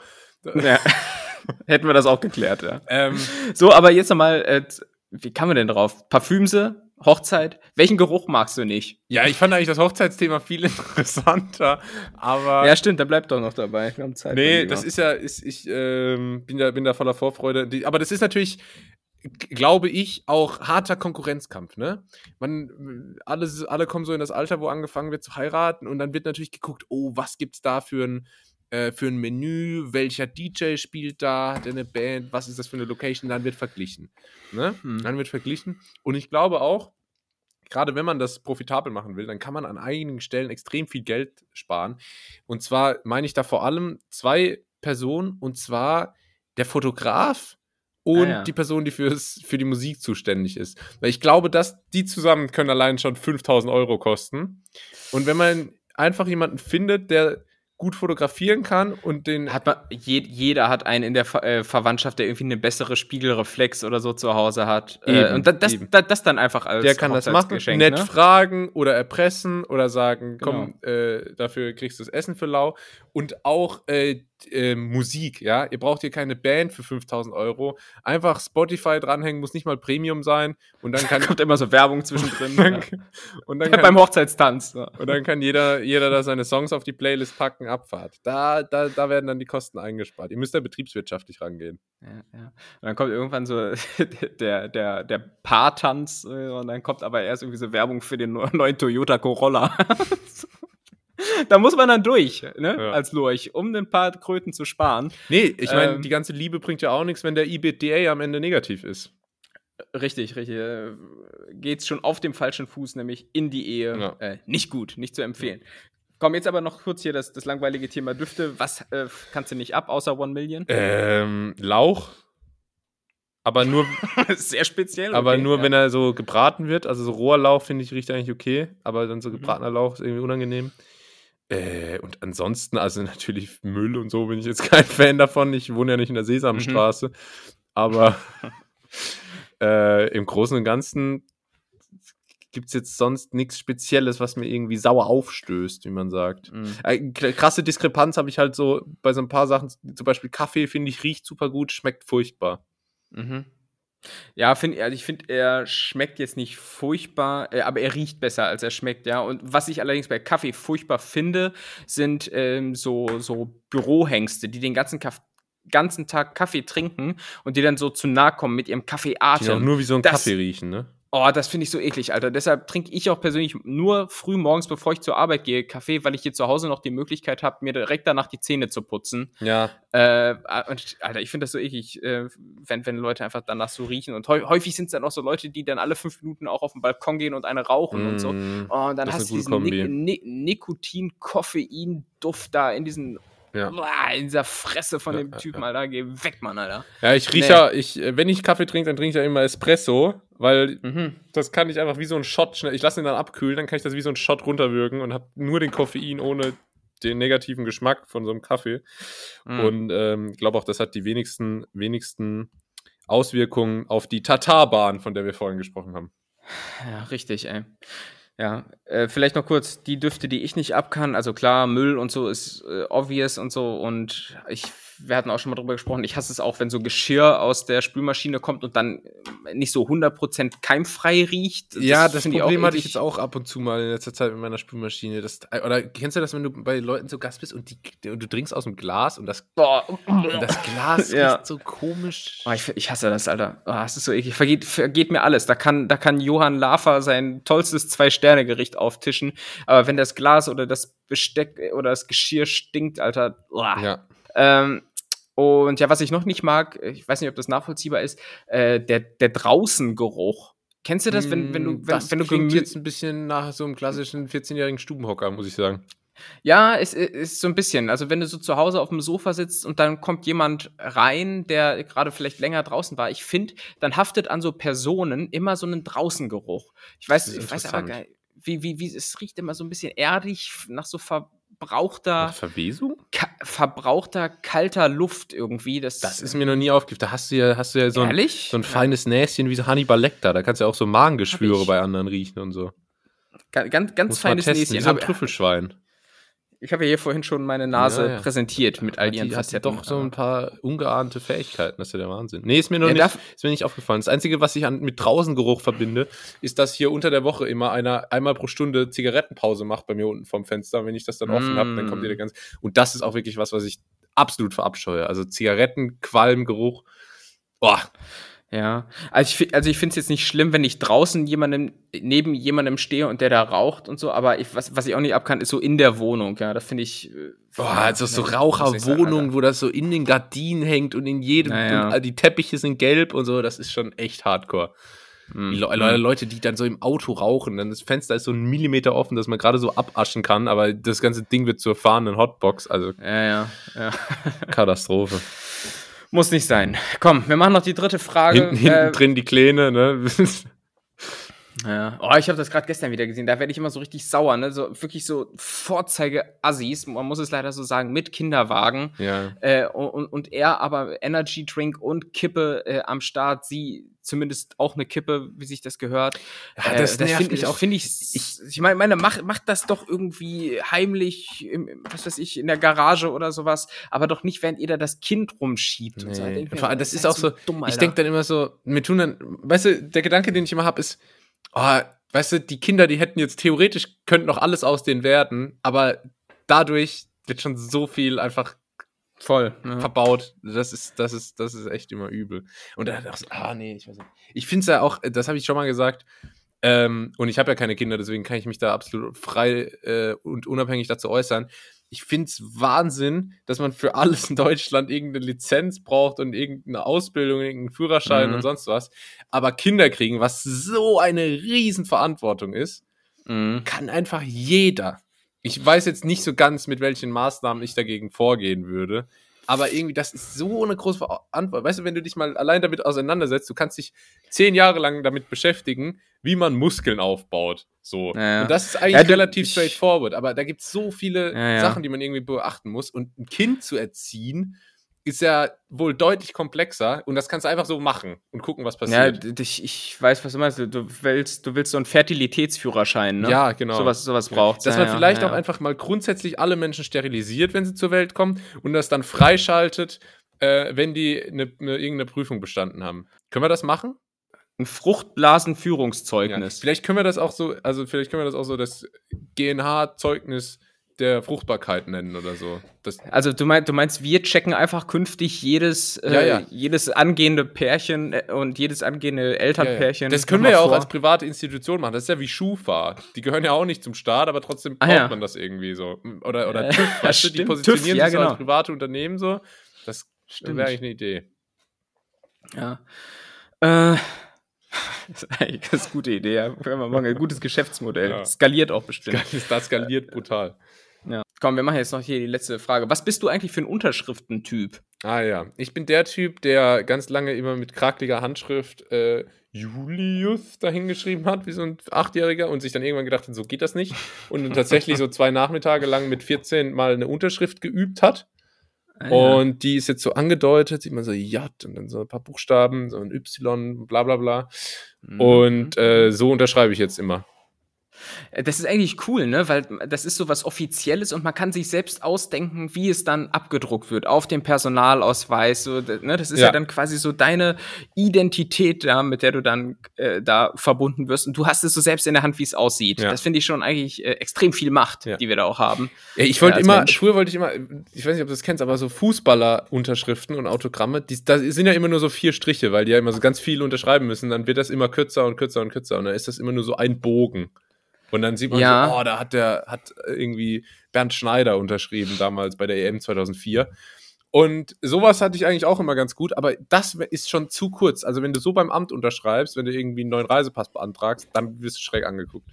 ja, (laughs) hätten wir das auch geklärt, ja. Ähm, So, aber jetzt nochmal, äh, wie kann man denn drauf? Parfümse, Hochzeit, welchen Geruch magst du nicht? ja, ich fand eigentlich das Hochzeitsthema viel (laughs) interessanter, aber Ja, stimmt, da bleibt doch noch dabei. Wir haben Zeit. Nee, das ist ja, ist, ich ähm, bin, da, bin da voller Vorfreude. Die, aber das ist natürlich, glaube ich, auch harter Konkurrenzkampf, ne? Man, alle, alle kommen so in das Alter, wo angefangen wird zu heiraten und dann wird natürlich geguckt, oh, was gibt's da für ein, äh, für ein Menü, welcher DJ spielt da, hat er eine Band, was ist das für eine Location, dann wird verglichen. Ne? Hm. Dann wird verglichen. Und ich glaube auch, gerade wenn man das profitabel machen will, dann kann man an einigen Stellen extrem viel Geld sparen. Und zwar meine ich da vor allem zwei Personen, und zwar der Fotograf und Ah, ja. die Person, die fürs, für die Musik zuständig ist. Weil ich glaube, dass die zusammen können allein schon 5000 Euro kosten. Und wenn man einfach jemanden findet, der gut fotografieren kann und den Hat man, je, jeder hat einen in der Ver äh, Verwandtschaft, der irgendwie eine bessere Spiegelreflex oder so zu Hause hat. äh, Eben, und da, das, da, das dann einfach als der kann das machen, Hochzeitsgeschenk, nett ne? fragen oder erpressen oder sagen, Genau. komm, äh, dafür kriegst du das Essen für lau. Und auch äh, äh, Musik, ja. Ihr braucht hier keine Band für 5000 Euro. Einfach Spotify dranhängen, muss nicht mal Premium sein. Und dann (laughs) kann, Kommt immer so Werbung zwischendrin. (laughs) dann, ja. und dann Beim kann, Hochzeitstanz. Ja. und dann kann jeder, jeder da seine Songs auf die Playlist packen, Abfahrt. Da, da, da werden dann die Kosten eingespart. Ihr müsst da betriebswirtschaftlich rangehen. Ja, ja. Und dann kommt irgendwann so (laughs) der, der, der Paartanz äh, und dann kommt aber erst irgendwie so Werbung für den neu- neuen Toyota Corolla. (laughs) da muss man dann durch, ne? Ja. Als Lurch, um ein paar Kröten zu sparen. Nee, ich meine, Ähm. die ganze Liebe bringt ja auch nichts, wenn der EBITDA am Ende negativ ist. Richtig, richtig. Äh, geht's schon auf dem falschen Fuß, nämlich in die Ehe. Ja. Äh, nicht gut, nicht zu empfehlen. Komm, jetzt aber noch kurz hier das, das langweilige Thema Düfte. Was äh, kannst du nicht ab, außer One Million? Ähm, Lauch. Aber nur, (laughs) Sehr speziell. aber okay, nur ja. wenn er so gebraten wird. Also so roher Lauch finde ich riecht eigentlich okay, aber dann so Mhm. gebratener Lauch ist irgendwie unangenehm. Äh, und ansonsten, also (laughs) natürlich Müll und so bin ich jetzt kein Fan davon. Ich wohne ja nicht in der Sesamstraße. Aber (laughs) äh, im Großen und Ganzen gibt es jetzt sonst nichts Spezielles, was mir irgendwie sauer aufstößt, wie man sagt. Mhm. Äh, krasse Diskrepanz habe ich halt so bei so ein paar Sachen, zum Beispiel Kaffee, finde ich, riecht super gut, schmeckt furchtbar. Mhm. Ja, find, also ich finde, er schmeckt jetzt nicht furchtbar, äh, aber er riecht besser, als er schmeckt, ja. Und was ich allerdings bei Kaffee furchtbar finde, sind ähm, so, so Bürohengste, die den ganzen, Kaff ganzen Tag Kaffee trinken und die dann so zu nahe kommen mit ihrem Die auch Kaffeeatem. nur wie so ein Das- Kaffee riechen, ne? Oh, das finde ich so eklig, Alter. Deshalb trinke ich auch persönlich nur früh morgens, bevor ich zur Arbeit gehe, Kaffee, weil ich hier zu Hause noch die Möglichkeit habe, mir direkt danach die Zähne zu putzen. Ja. Äh, und, Alter, ich finde das so eklig, äh, wenn, wenn Leute einfach danach so riechen. Und häu häufig sind es dann auch so Leute, die dann alle fünf Minuten auch auf den Balkon gehen und eine rauchen und so. Mm, Oh, und dann hast du diesen gute Ni Kombi. Ni Nikotin-Koffein-Duft da in diesen Ja. In dieser Fresse von Ja, dem Typen, ja. Alter. Geh weg, Mann, Alter. Ja, ich rieche Nee. ja, ich, äh, wenn ich Kaffee trinke, dann trinke ich ja immer Espresso, weil Mhm. das kann ich einfach wie so ein Shot schnell. Ich lasse ihn dann abkühlen, dann kann ich das wie so ein Shot runterwirken und habe nur den Koffein ohne den negativen Geschmack von so einem Kaffee. Mhm. Und ähm, glaube auch, das hat die wenigsten, wenigsten Auswirkungen auf die Tatarbahn, von der wir vorhin gesprochen haben. Ja, richtig, ey. Ja, äh, vielleicht noch kurz die Düfte, die ich nicht ab kann. Also klar, Müll und so ist äh, obvious und so. Und ich, wir hatten auch schon mal drüber gesprochen, ich hasse es auch, wenn so Geschirr aus der Spülmaschine kommt und dann äh, nicht so 100% keimfrei riecht. ja, das Problem hatte ich jetzt auch ab und zu mal in letzter Zeit mit meiner Spülmaschine. Das, oder kennst du das, wenn du bei Leuten zu Gast bist und, die, und du trinkst aus dem Glas und das, Boah. und das Glas (laughs) Ja. riecht so komisch. Oh, ich, ich hasse das, Alter. Oh, das ist so eklig. Vergeht, vergeht mir alles. Da kann, da kann Johann Lafer sein tollstes Zwei-Sterne-Gericht auftischen. Aber wenn das Glas oder das Besteck oder das Geschirr stinkt, Alter. uah. Ja. Ähm, und ja, was ich noch nicht mag, ich weiß nicht, ob das nachvollziehbar ist, äh, der, der Draußengeruch. Kennst du das, wenn, wenn du, wenn, Mm, das wenn du klingt jetzt ein bisschen nach so einem klassischen 14-jährigen Stubenhocker, muss ich sagen. Ja, es ist, ist so ein bisschen. Also wenn du so zu Hause auf dem Sofa sitzt und dann kommt jemand rein, der gerade vielleicht länger draußen war, ich finde, dann haftet an so Personen immer so einen Draußengeruch. Ich weiß, ich weiß aber gar nicht, wie, wie, wie, es riecht immer so ein bisschen erdig nach so verbrauchter, Nach Verwesung? ka verbrauchter, kalter Luft irgendwie. Das, Das ist mir noch nie aufgefallen. Da hast du ja, hast du ja so ein, so ein feines Näschen wie so Hannibal Lecter. Da kannst du ja auch so Magengeschwüre bei anderen riechen und so. Ga- ganz, ganz Muss feines Näschen. wie so ein Trüffelschwein. Ich habe ja hier vorhin schon meine Nase Ja, ja. präsentiert mit all ihren die, hat doch so ein paar ungeahnte Fähigkeiten. Das ist ja der Wahnsinn. Nee, ist mir noch Ja, nicht, ist mir nicht aufgefallen. Das Einzige, was ich an, mit Draußengeruch verbinde, ist, dass hier unter der Woche immer einer einmal pro Stunde Zigarettenpause macht bei mir unten vom Fenster. Und wenn ich das dann offen Mm. habe, dann kommt der ganz. Und das ist auch wirklich was, was ich absolut verabscheue. Also Zigaretten, Qualmgeruch. Boah, Ja, also ich, also ich finde es jetzt nicht schlimm, wenn ich draußen jemandem, neben jemandem stehe und der da raucht und so, aber ich, was, was ich auch nicht abkann, ist so in der Wohnung, ja, das finde ich. äh, Boah, also so Alter. wo das so in den Gardinen hängt und in jedem, Naja. und die Teppiche sind gelb und so, das ist schon echt hardcore. Die Le. Le Leute, die dann so im Auto rauchen, dann das Fenster ist so einen Millimeter offen, dass man gerade so abaschen kann, aber das ganze Ding wird zur fahrenden Hotbox, also Ja, ja, ja. Katastrophe. (laughs) Muss nicht sein. Komm, wir machen noch die dritte Frage. Hinten, hinten Äh, drin die Kleine, ne? (laughs) Ja. Oh, ich habe das gerade gestern wieder gesehen. Da werde ich immer so richtig sauer, ne? So wirklich so Vorzeige-Assis, man muss es leider so sagen, mit Kinderwagen. ja. Äh, und, und er aber Energy Drink und Kippe äh, am Start, sie zumindest auch eine Kippe, wie sich das gehört. Ja, Äh, das finde ich auch. Finde ich, ich, ich meine, meine mach, mach das doch irgendwie heimlich, im, was weiß ich, in der Garage oder sowas, aber doch nicht, während ihr da das Kind rumschiebt. und so. Nee. denk ich mir, das ihr ist auch so, dumm, ich denke dann immer so, mir tun dann, weißt du, der Gedanke, den ich immer habe, ist, oh, weißt du, die Kinder, die hätten jetzt theoretisch, könnten noch alles aus denen werden, aber dadurch wird schon so viel einfach voll. Ne? verbaut. Das ist, das ist, das ist echt immer übel. Und dann auch so, ah, nee, ich weiß nicht. Ich finde es ja auch, das habe ich schon mal gesagt, ähm, und ich habe ja keine Kinder, deswegen kann ich mich da absolut frei äh, und unabhängig dazu äußern. Ich finde es Wahnsinn, dass man für alles in Deutschland irgendeine Lizenz braucht und irgendeine Ausbildung, irgendeinen Führerschein Mhm. und sonst was. Aber Kinder kriegen, was so eine Riesenverantwortung ist, Mhm. kann einfach jeder. Ich weiß jetzt nicht so ganz, mit welchen Maßnahmen ich dagegen vorgehen würde. Aber irgendwie, das ist so eine große Verantwortung. Weißt du, wenn du dich mal allein damit auseinandersetzt, du kannst dich zehn Jahre lang damit beschäftigen, wie man Muskeln aufbaut. So. Ja, ja. Und das ist eigentlich Ja, du- relativ straightforward. Aber da gibt es so viele. Sachen, die man irgendwie beachten muss. Und ein Kind zu erziehen, ist ja wohl deutlich komplexer. Und das kannst du einfach so machen und gucken, was Ja, passiert. d- ich, ich weiß, was du meinst. Du, willst, du willst so einen Fertilitätsführerschein, ne? Ja, genau. Sowas, sowas braucht. Dass ja, man ja, vielleicht ja, auch ja. einfach mal grundsätzlich alle Menschen sterilisiert, wenn sie zur Welt kommen und das dann freischaltet, äh, wenn die eine ne, irgendeine Prüfung bestanden haben. Können wir das machen? ein Fruchtblasenführungszeugnis. Vielleicht können wir das auch so, also vielleicht können wir das auch so das GNH-Zeugnis der Fruchtbarkeit nennen oder so. Das, Also du meinst, du meinst, wir checken einfach künftig jedes, äh, Ja, ja. jedes angehende Pärchen äh, und jedes angehende Elternpärchen. Das können wir ja auch vor. als private Institution machen. Das ist ja wie Schufa. Die gehören ja auch nicht zum Staat, aber trotzdem Ah, braucht ja. man das irgendwie so. Oder, oder (laughs) Äh, TÜV, ja, weißt du, die positionieren TÜV, ja, sich genau. als private Unternehmen so. Das wäre eigentlich eine Idee. Ja. Äh, (laughs) das ist eigentlich eine ganz gute Idee. Ja. Ein gutes Geschäftsmodell. Ja. Skaliert auch bestimmt. (laughs) Das skaliert brutal. Ja. Komm, wir machen jetzt noch hier die letzte Frage. Was bist du eigentlich für ein Unterschriftentyp? Ah ja, ich bin der Typ, der ganz lange immer mit krakeliger Handschrift äh, Julius dahingeschrieben hat, wie so ein Achtjähriger, und sich dann irgendwann gedacht hat, so geht das nicht. Und dann tatsächlich so zwei Nachmittage lang mit 14 mal eine Unterschrift geübt hat. Ah, Und die ist jetzt so angedeutet, sieht man so J und dann so ein paar Buchstaben, so ein Y, bla bla bla. Mhm. Und äh, so unterschreibe ich jetzt immer. Äh, Das ist eigentlich cool, ne? Weil das ist so was Offizielles und man kann sich selbst ausdenken, wie es dann abgedruckt wird auf dem Personalausweis. So, ne? Das ist ja. Ja. dann quasi so deine Identität, ja, mit der du dann äh, da verbunden wirst. Und du hast es so selbst in der Hand, wie es aussieht. Ja. Das finde ich schon eigentlich äh, extrem viel Macht, Ja. die wir da auch haben. Ich wollte immer, Mensch. früher wollte ich immer, ich weiß nicht, ob du das kennst, aber so Fußballer-Unterschriften und Autogramme, die, da sind ja immer nur so vier Striche, weil die ja immer so ganz viel unterschreiben müssen. Dann wird das immer kürzer und kürzer und kürzer und dann ist das immer nur so ein Bogen. Und dann sieht man Ja. so, oh, da hat der, hat irgendwie Bernd Schneider unterschrieben damals bei der EM 2004. Und sowas hatte ich eigentlich auch immer ganz gut, aber das ist schon zu kurz. Also wenn du so beim Amt unterschreibst, wenn du irgendwie einen neuen Reisepass beantragst, dann wirst du schräg angeguckt.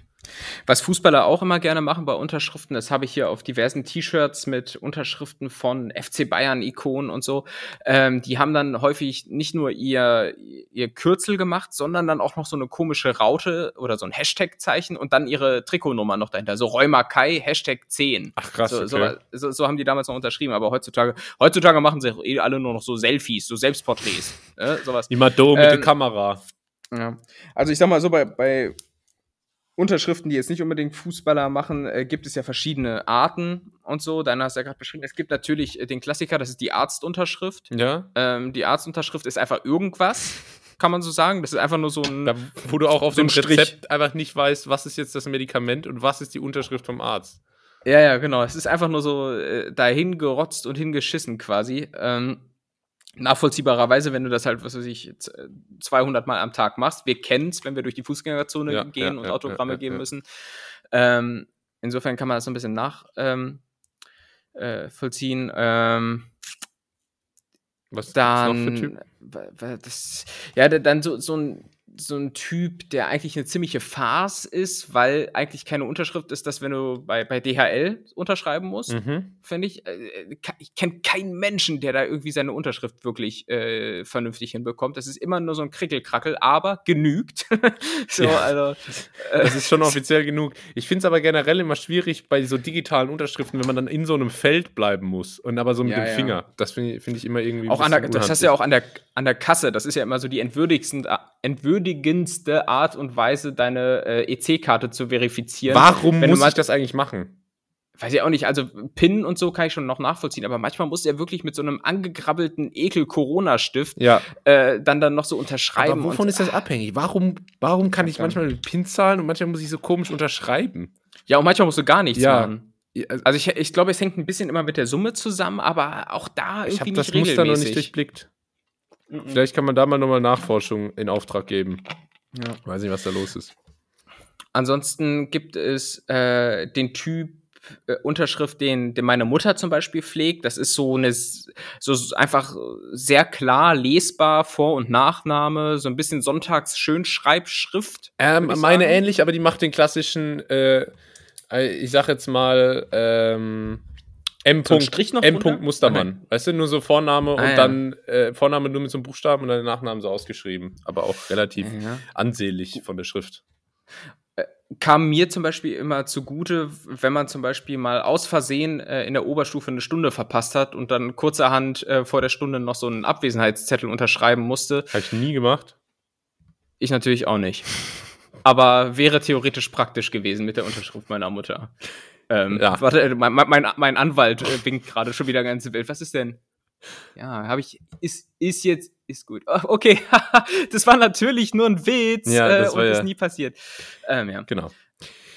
Was Fußballer auch immer gerne machen bei Unterschriften, das habe ich hier auf diversen T-Shirts mit Unterschriften von FC Bayern-Ikonen und so. Ähm, die haben dann häufig nicht nur ihr, ihr Kürzel gemacht, sondern dann auch noch so eine komische Raute oder so ein Hashtag-Zeichen und dann ihre Trikotnummer noch dahinter. So Kai, Hashtag 10. Ach krass, So, okay. so, so, so haben die damals noch unterschrieben, aber heutzutage, heutzutage machen sie eh alle nur noch so Selfies, so Selbstporträts. Ne? Sowas. Die Mado mit Ähm, der Kamera. Ja. Also ich sag mal so, bei, bei Unterschriften, die jetzt nicht unbedingt Fußballer machen, äh, gibt es ja verschiedene Arten und so. Deiner hast ja gerade beschrieben. Es gibt natürlich äh, den Klassiker, das ist die Arztunterschrift. Ja. Ähm, die Arztunterschrift ist einfach irgendwas, (laughs) kann man so sagen. Das ist einfach nur so ein. Da, wo du auch auf So dem Strich. Rezept einfach nicht weißt, was ist jetzt das Medikament und was ist die Unterschrift vom Arzt. Ja, ja, genau. Es ist einfach nur so äh, dahin gerotzt und hingeschissen quasi. Ähm, nachvollziehbarerweise, wenn du das halt, was weiß ich, z- 200 Mal am Tag machst. Wir kennen es, wenn wir durch die Fußgängerzone Ja, gehen ja, und ja, Autogramme geben müssen. Ähm, insofern kann man das so ein bisschen nachvollziehen. Ähm, äh, vollziehen. ähm, Was dann, das, ja, da- dann so, so ein so ein Typ, der eigentlich eine ziemliche Farce ist, weil eigentlich keine Unterschrift ist, dass wenn du bei, bei DHL unterschreiben musst, Mhm. finde ich. Äh, ich kenne keinen Menschen, der da irgendwie seine Unterschrift wirklich äh, vernünftig hinbekommt. Das ist immer nur so ein Krickelkrackel, aber genügt. (laughs) so, Ja. also. (laughs) Das ist schon offiziell genug. Ich finde es aber generell immer schwierig bei so digitalen Unterschriften, wenn man dann in so einem Feld bleiben muss und aber so mit Ja, dem ja. Finger. Das finde ich, find ich immer irgendwie. ein Auch an der, das hast du ja auch an der, an der Kasse. Das ist ja immer so die entwürdigsten, entwürdigendste Art und Weise, deine äh, EC-Karte zu verifizieren. Warum muss mal- ich das eigentlich machen? Weiß ich auch nicht. Also PIN und so kann ich schon noch nachvollziehen, aber manchmal muss er wirklich mit so einem angegrabbelten Ekel-Corona-Stift Ja. äh, dann dann noch so unterschreiben. Aber wovon und, ist das abhängig? Warum, warum kann ich manchmal mit Pin zahlen und manchmal muss ich so komisch unterschreiben? Ja, und manchmal musst du gar nichts Ja. machen. Also, Also ich, ich glaube, es hängt ein bisschen immer mit der Summe zusammen, aber auch da ich irgendwie habe das nicht Muster noch nicht durchblickt. Mhm. Vielleicht kann man da mal nochmal Nachforschung in Auftrag geben. Ja. Weiß nicht, was da los ist. Ansonsten gibt es äh, den Typ äh, Unterschrift, den, den meine Mutter zum Beispiel pflegt. Das ist so eine so einfach sehr klar lesbar Vor- und Nachname, so ein bisschen Sonntags-Schönschreibschrift. Ähm, würd ich meine ähnlich, aber die macht den klassischen, äh, äh, ich sag jetzt mal, ähm, M. So Strich noch M. drunter? Mustermann. Weißt du, nur so Vorname Ah, und ja. dann äh, Vorname nur mit so einem Buchstaben und dann den Nachnamen so ausgeschrieben. Aber auch relativ Ja. ansehlich von der Schrift. kam mir zum Beispiel immer zugute, wenn man zum Beispiel mal aus Versehen äh, in der Oberstufe eine Stunde verpasst hat und dann kurzerhand äh, vor der Stunde noch so einen Abwesenheitszettel unterschreiben musste. Habe ich nie gemacht. Ich natürlich auch nicht. Aber wäre theoretisch praktisch gewesen mit der Unterschrift meiner Mutter. Ähm, Ja. Warte, äh, mein, mein, mein Anwalt äh, winkt gerade schon wieder ganz wild. Was ist denn? Ja, habe ich. Ist, ist jetzt. Ist gut. Oh, Okay, (laughs) das war natürlich nur ein Witz Ja, äh, das war und ja- ist nie passiert. Ähm, ja. Genau.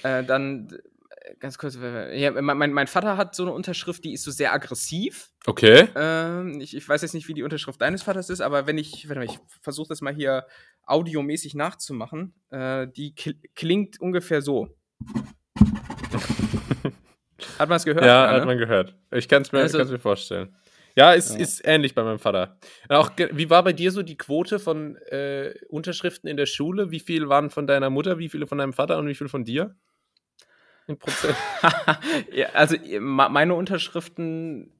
Äh, dann äh, ganz kurz, äh, ja, mein, mein, Vater hat so eine Unterschrift, die ist so sehr aggressiv. Okay. Ähm, ich, ich weiß jetzt nicht, wie die Unterschrift deines Vaters ist, aber wenn ich, warte mal, ich versuche das mal hier audiomäßig nachzumachen, äh, die kl klingt ungefähr so. Hat man es gehört? Ja, hat ne? man gehört. Ich kann es mir, Also- mir vorstellen. Ja, ist, Ja. ist ähnlich bei meinem Vater. Auch, wie war bei dir so die Quote von äh, Unterschriften in der Schule? Wie viel waren von deiner Mutter, wie viele von deinem Vater und wie viel von dir? In Prozent. (laughs) ja, also meine Unterschriften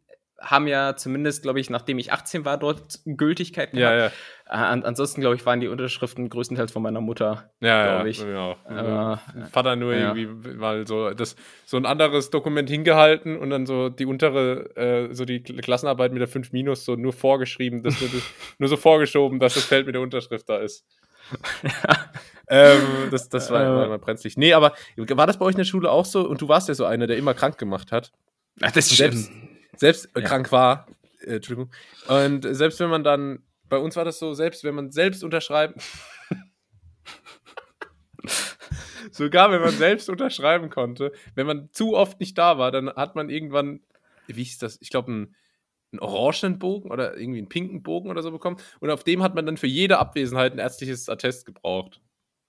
haben ja zumindest, glaube ich, nachdem ich 18 war, dort Gültigkeit gehabt. ja, ja. Äh, an, ansonsten, glaube ich, waren die Unterschriften größtenteils von meiner Mutter. Ja, Glaub ja, ich. bei mir auch. Aber, Vater nur ja. irgendwie mal so das so ein anderes Dokument hingehalten und dann so die untere äh, so die Kl- Klassenarbeit mit der 5 minus so nur vorgeschrieben, dass nur, das, (laughs) nur so vorgeschoben, dass das Feld mit der Unterschrift da ist. ähm, das, das war Äh. immer, immer brenzlig. Nee, aber war das bei euch in der Schule auch so? Und du warst ja so einer, der immer krank gemacht hat. Ach, das Selbst, selbst äh, krank war. Äh, Entschuldigung. Und selbst wenn man dann, bei uns war das so, selbst wenn man selbst unterschreiben. (laughs) Sogar wenn man selbst unterschreiben konnte, wenn man zu oft nicht da war, dann hat man irgendwann, wie hieß das? Ich glaube, einen, einen orangenen Bogen oder irgendwie einen pinken Bogen oder so bekommen. Und auf dem hat man dann für jede Abwesenheit ein ärztliches Attest gebraucht.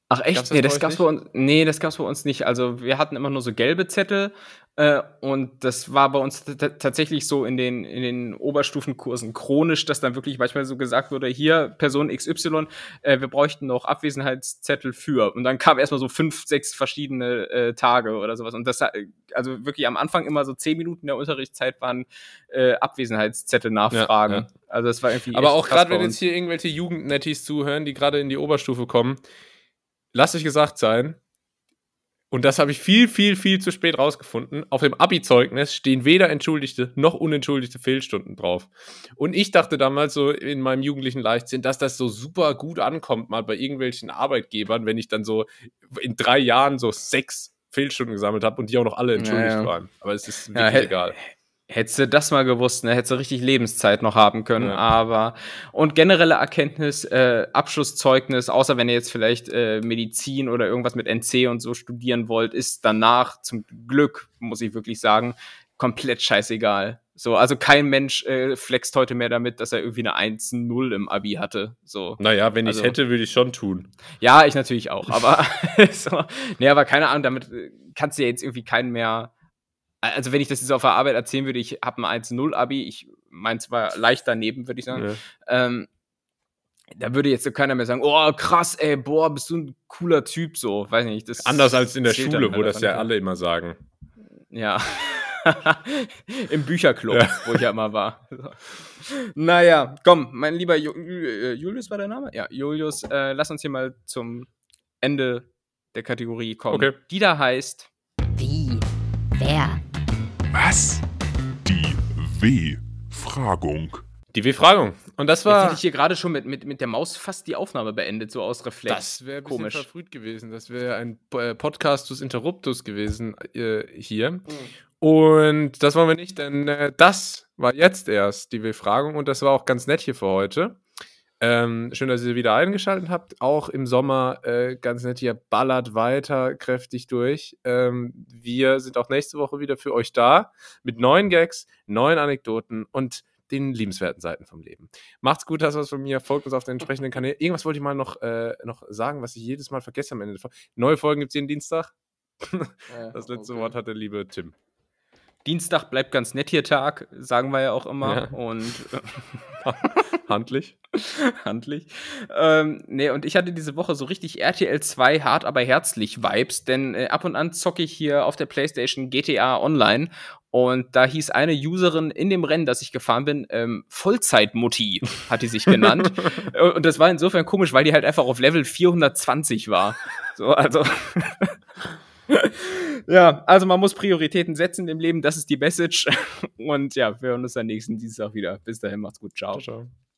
Ach Gab's echt? das nee, das gab's bei uns. Nee, das gab's bei uns nicht. Also wir hatten immer nur so gelbe Zettel äh, und das war bei uns tatsächlich so in den in den Oberstufenkursen chronisch, dass dann wirklich manchmal so gesagt wurde: Hier Person XY, äh, wir bräuchten noch Abwesenheitszettel für. Und dann kam erstmal so fünf, sechs verschiedene äh, Tage oder sowas. Und das äh, also wirklich am Anfang immer so zehn Minuten der Unterrichtszeit waren äh, Abwesenheitszettel nachfragen. ja. Also das war irgendwie. Aber auch gerade, wenn jetzt hier irgendwelche Jugendnettis zuhören, die gerade in die Oberstufe kommen, lasst euch gesagt sein, und das habe ich viel, viel, viel zu spät rausgefunden. Auf dem Abi-Zeugnis stehen weder entschuldigte noch unentschuldigte Fehlstunden drauf. Und ich dachte damals so in meinem jugendlichen Leichtsinn, dass das so super gut ankommt, mal bei irgendwelchen Arbeitgebern, wenn ich dann so in drei Jahren so sechs Fehlstunden gesammelt habe und die auch noch alle entschuldigt Ja, ja. waren. Aber es ist Ja, wirklich hä- egal. Hättest du das mal gewusst, ne? Hättest du richtig Lebenszeit noch haben können. Ja. Aber und generelle Erkenntnis, äh, Abschlusszeugnis, außer wenn ihr jetzt vielleicht äh, Medizin oder irgendwas mit NC und so studieren wollt, ist danach zum Glück, muss ich wirklich sagen, komplett scheißegal. So, also kein Mensch äh, flext heute mehr damit, dass er irgendwie eine 1-0 im Abi hatte. So. Naja, wenn ich Also- hätte, würde ich schon tun. Ja, ich natürlich auch, aber (laughs) so, nee, aber keine Ahnung, damit äh, kannst du ja jetzt irgendwie keinen mehr. Also, wenn ich das jetzt auf der Arbeit erzählen würde, ich habe ein 1-0-Abi, ich meins war leicht daneben, würde ich sagen. Ja. Ähm, da würde jetzt so keiner mehr sagen, oh krass, ey, boah, bist du ein cooler Typ, so, weiß nicht. Das Anders als in der Schule, halt wo das ja alle immer sagen. Ja. (laughs) Im Bücherclub, Ja. wo ich ja immer war. So. (laughs) Naja, komm, mein lieber Ju äh, Julius war der Name? Ja, Julius, äh, lass uns hier mal zum Ende der Kategorie kommen. Okay. Die da heißt. Wie? Wer? Was? Die W-Fragung. Die Befragung. Und das Jetzt war. hätte ich hier gerade schon mit, mit, mit der Maus fast die Aufnahme beendet, so aus Reflex. Das wäre komisch. verfrüht gewesen. Das wäre ein äh, Podcastus Interruptus gewesen äh, hier. Mhm. Und das wollen wir nicht, denn äh, das war jetzt erst die Befragung und das war auch ganz nett hier für heute. Ähm, schön, dass ihr wieder eingeschaltet habt. Auch im Sommer äh, ganz nett hier ballert weiter kräftig durch. Ähm, wir sind auch nächste Woche wieder für euch da mit neuen Gags, neuen Anekdoten und den liebenswerten Seiten vom Leben. Macht's gut, das war's von mir. Folgt uns auf den entsprechenden Kanälen. Irgendwas wollte ich mal noch, äh, noch sagen, was ich jedes Mal vergesse am Ende. der Folge. Neue Folgen gibt's jeden Dienstag. (laughs) Das letzte Wort hat der liebe Tim. Dienstag bleibt ganz nett hier Tag, sagen wir ja auch immer. Ja. Und (laughs) handlich. (laughs) handlich. Ähm, nee, und ich hatte diese Woche so richtig RTL 2 hart aber herzlich Vibes, denn äh, ab und an zocke ich hier auf der PlayStation GTA Online und da hieß eine Userin in dem Rennen, das ich gefahren bin, ähm, Vollzeitmutti, hat die sich genannt. (laughs) und das war insofern komisch, weil die halt einfach auf Level 420 war. So, also. (laughs) ja, also man muss Prioritäten setzen im Leben, das ist die Message. (laughs) Und ja, wir hören uns dann nächsten Dienstag wieder. Bis dahin, macht's gut. Ciao. ciao, ciao.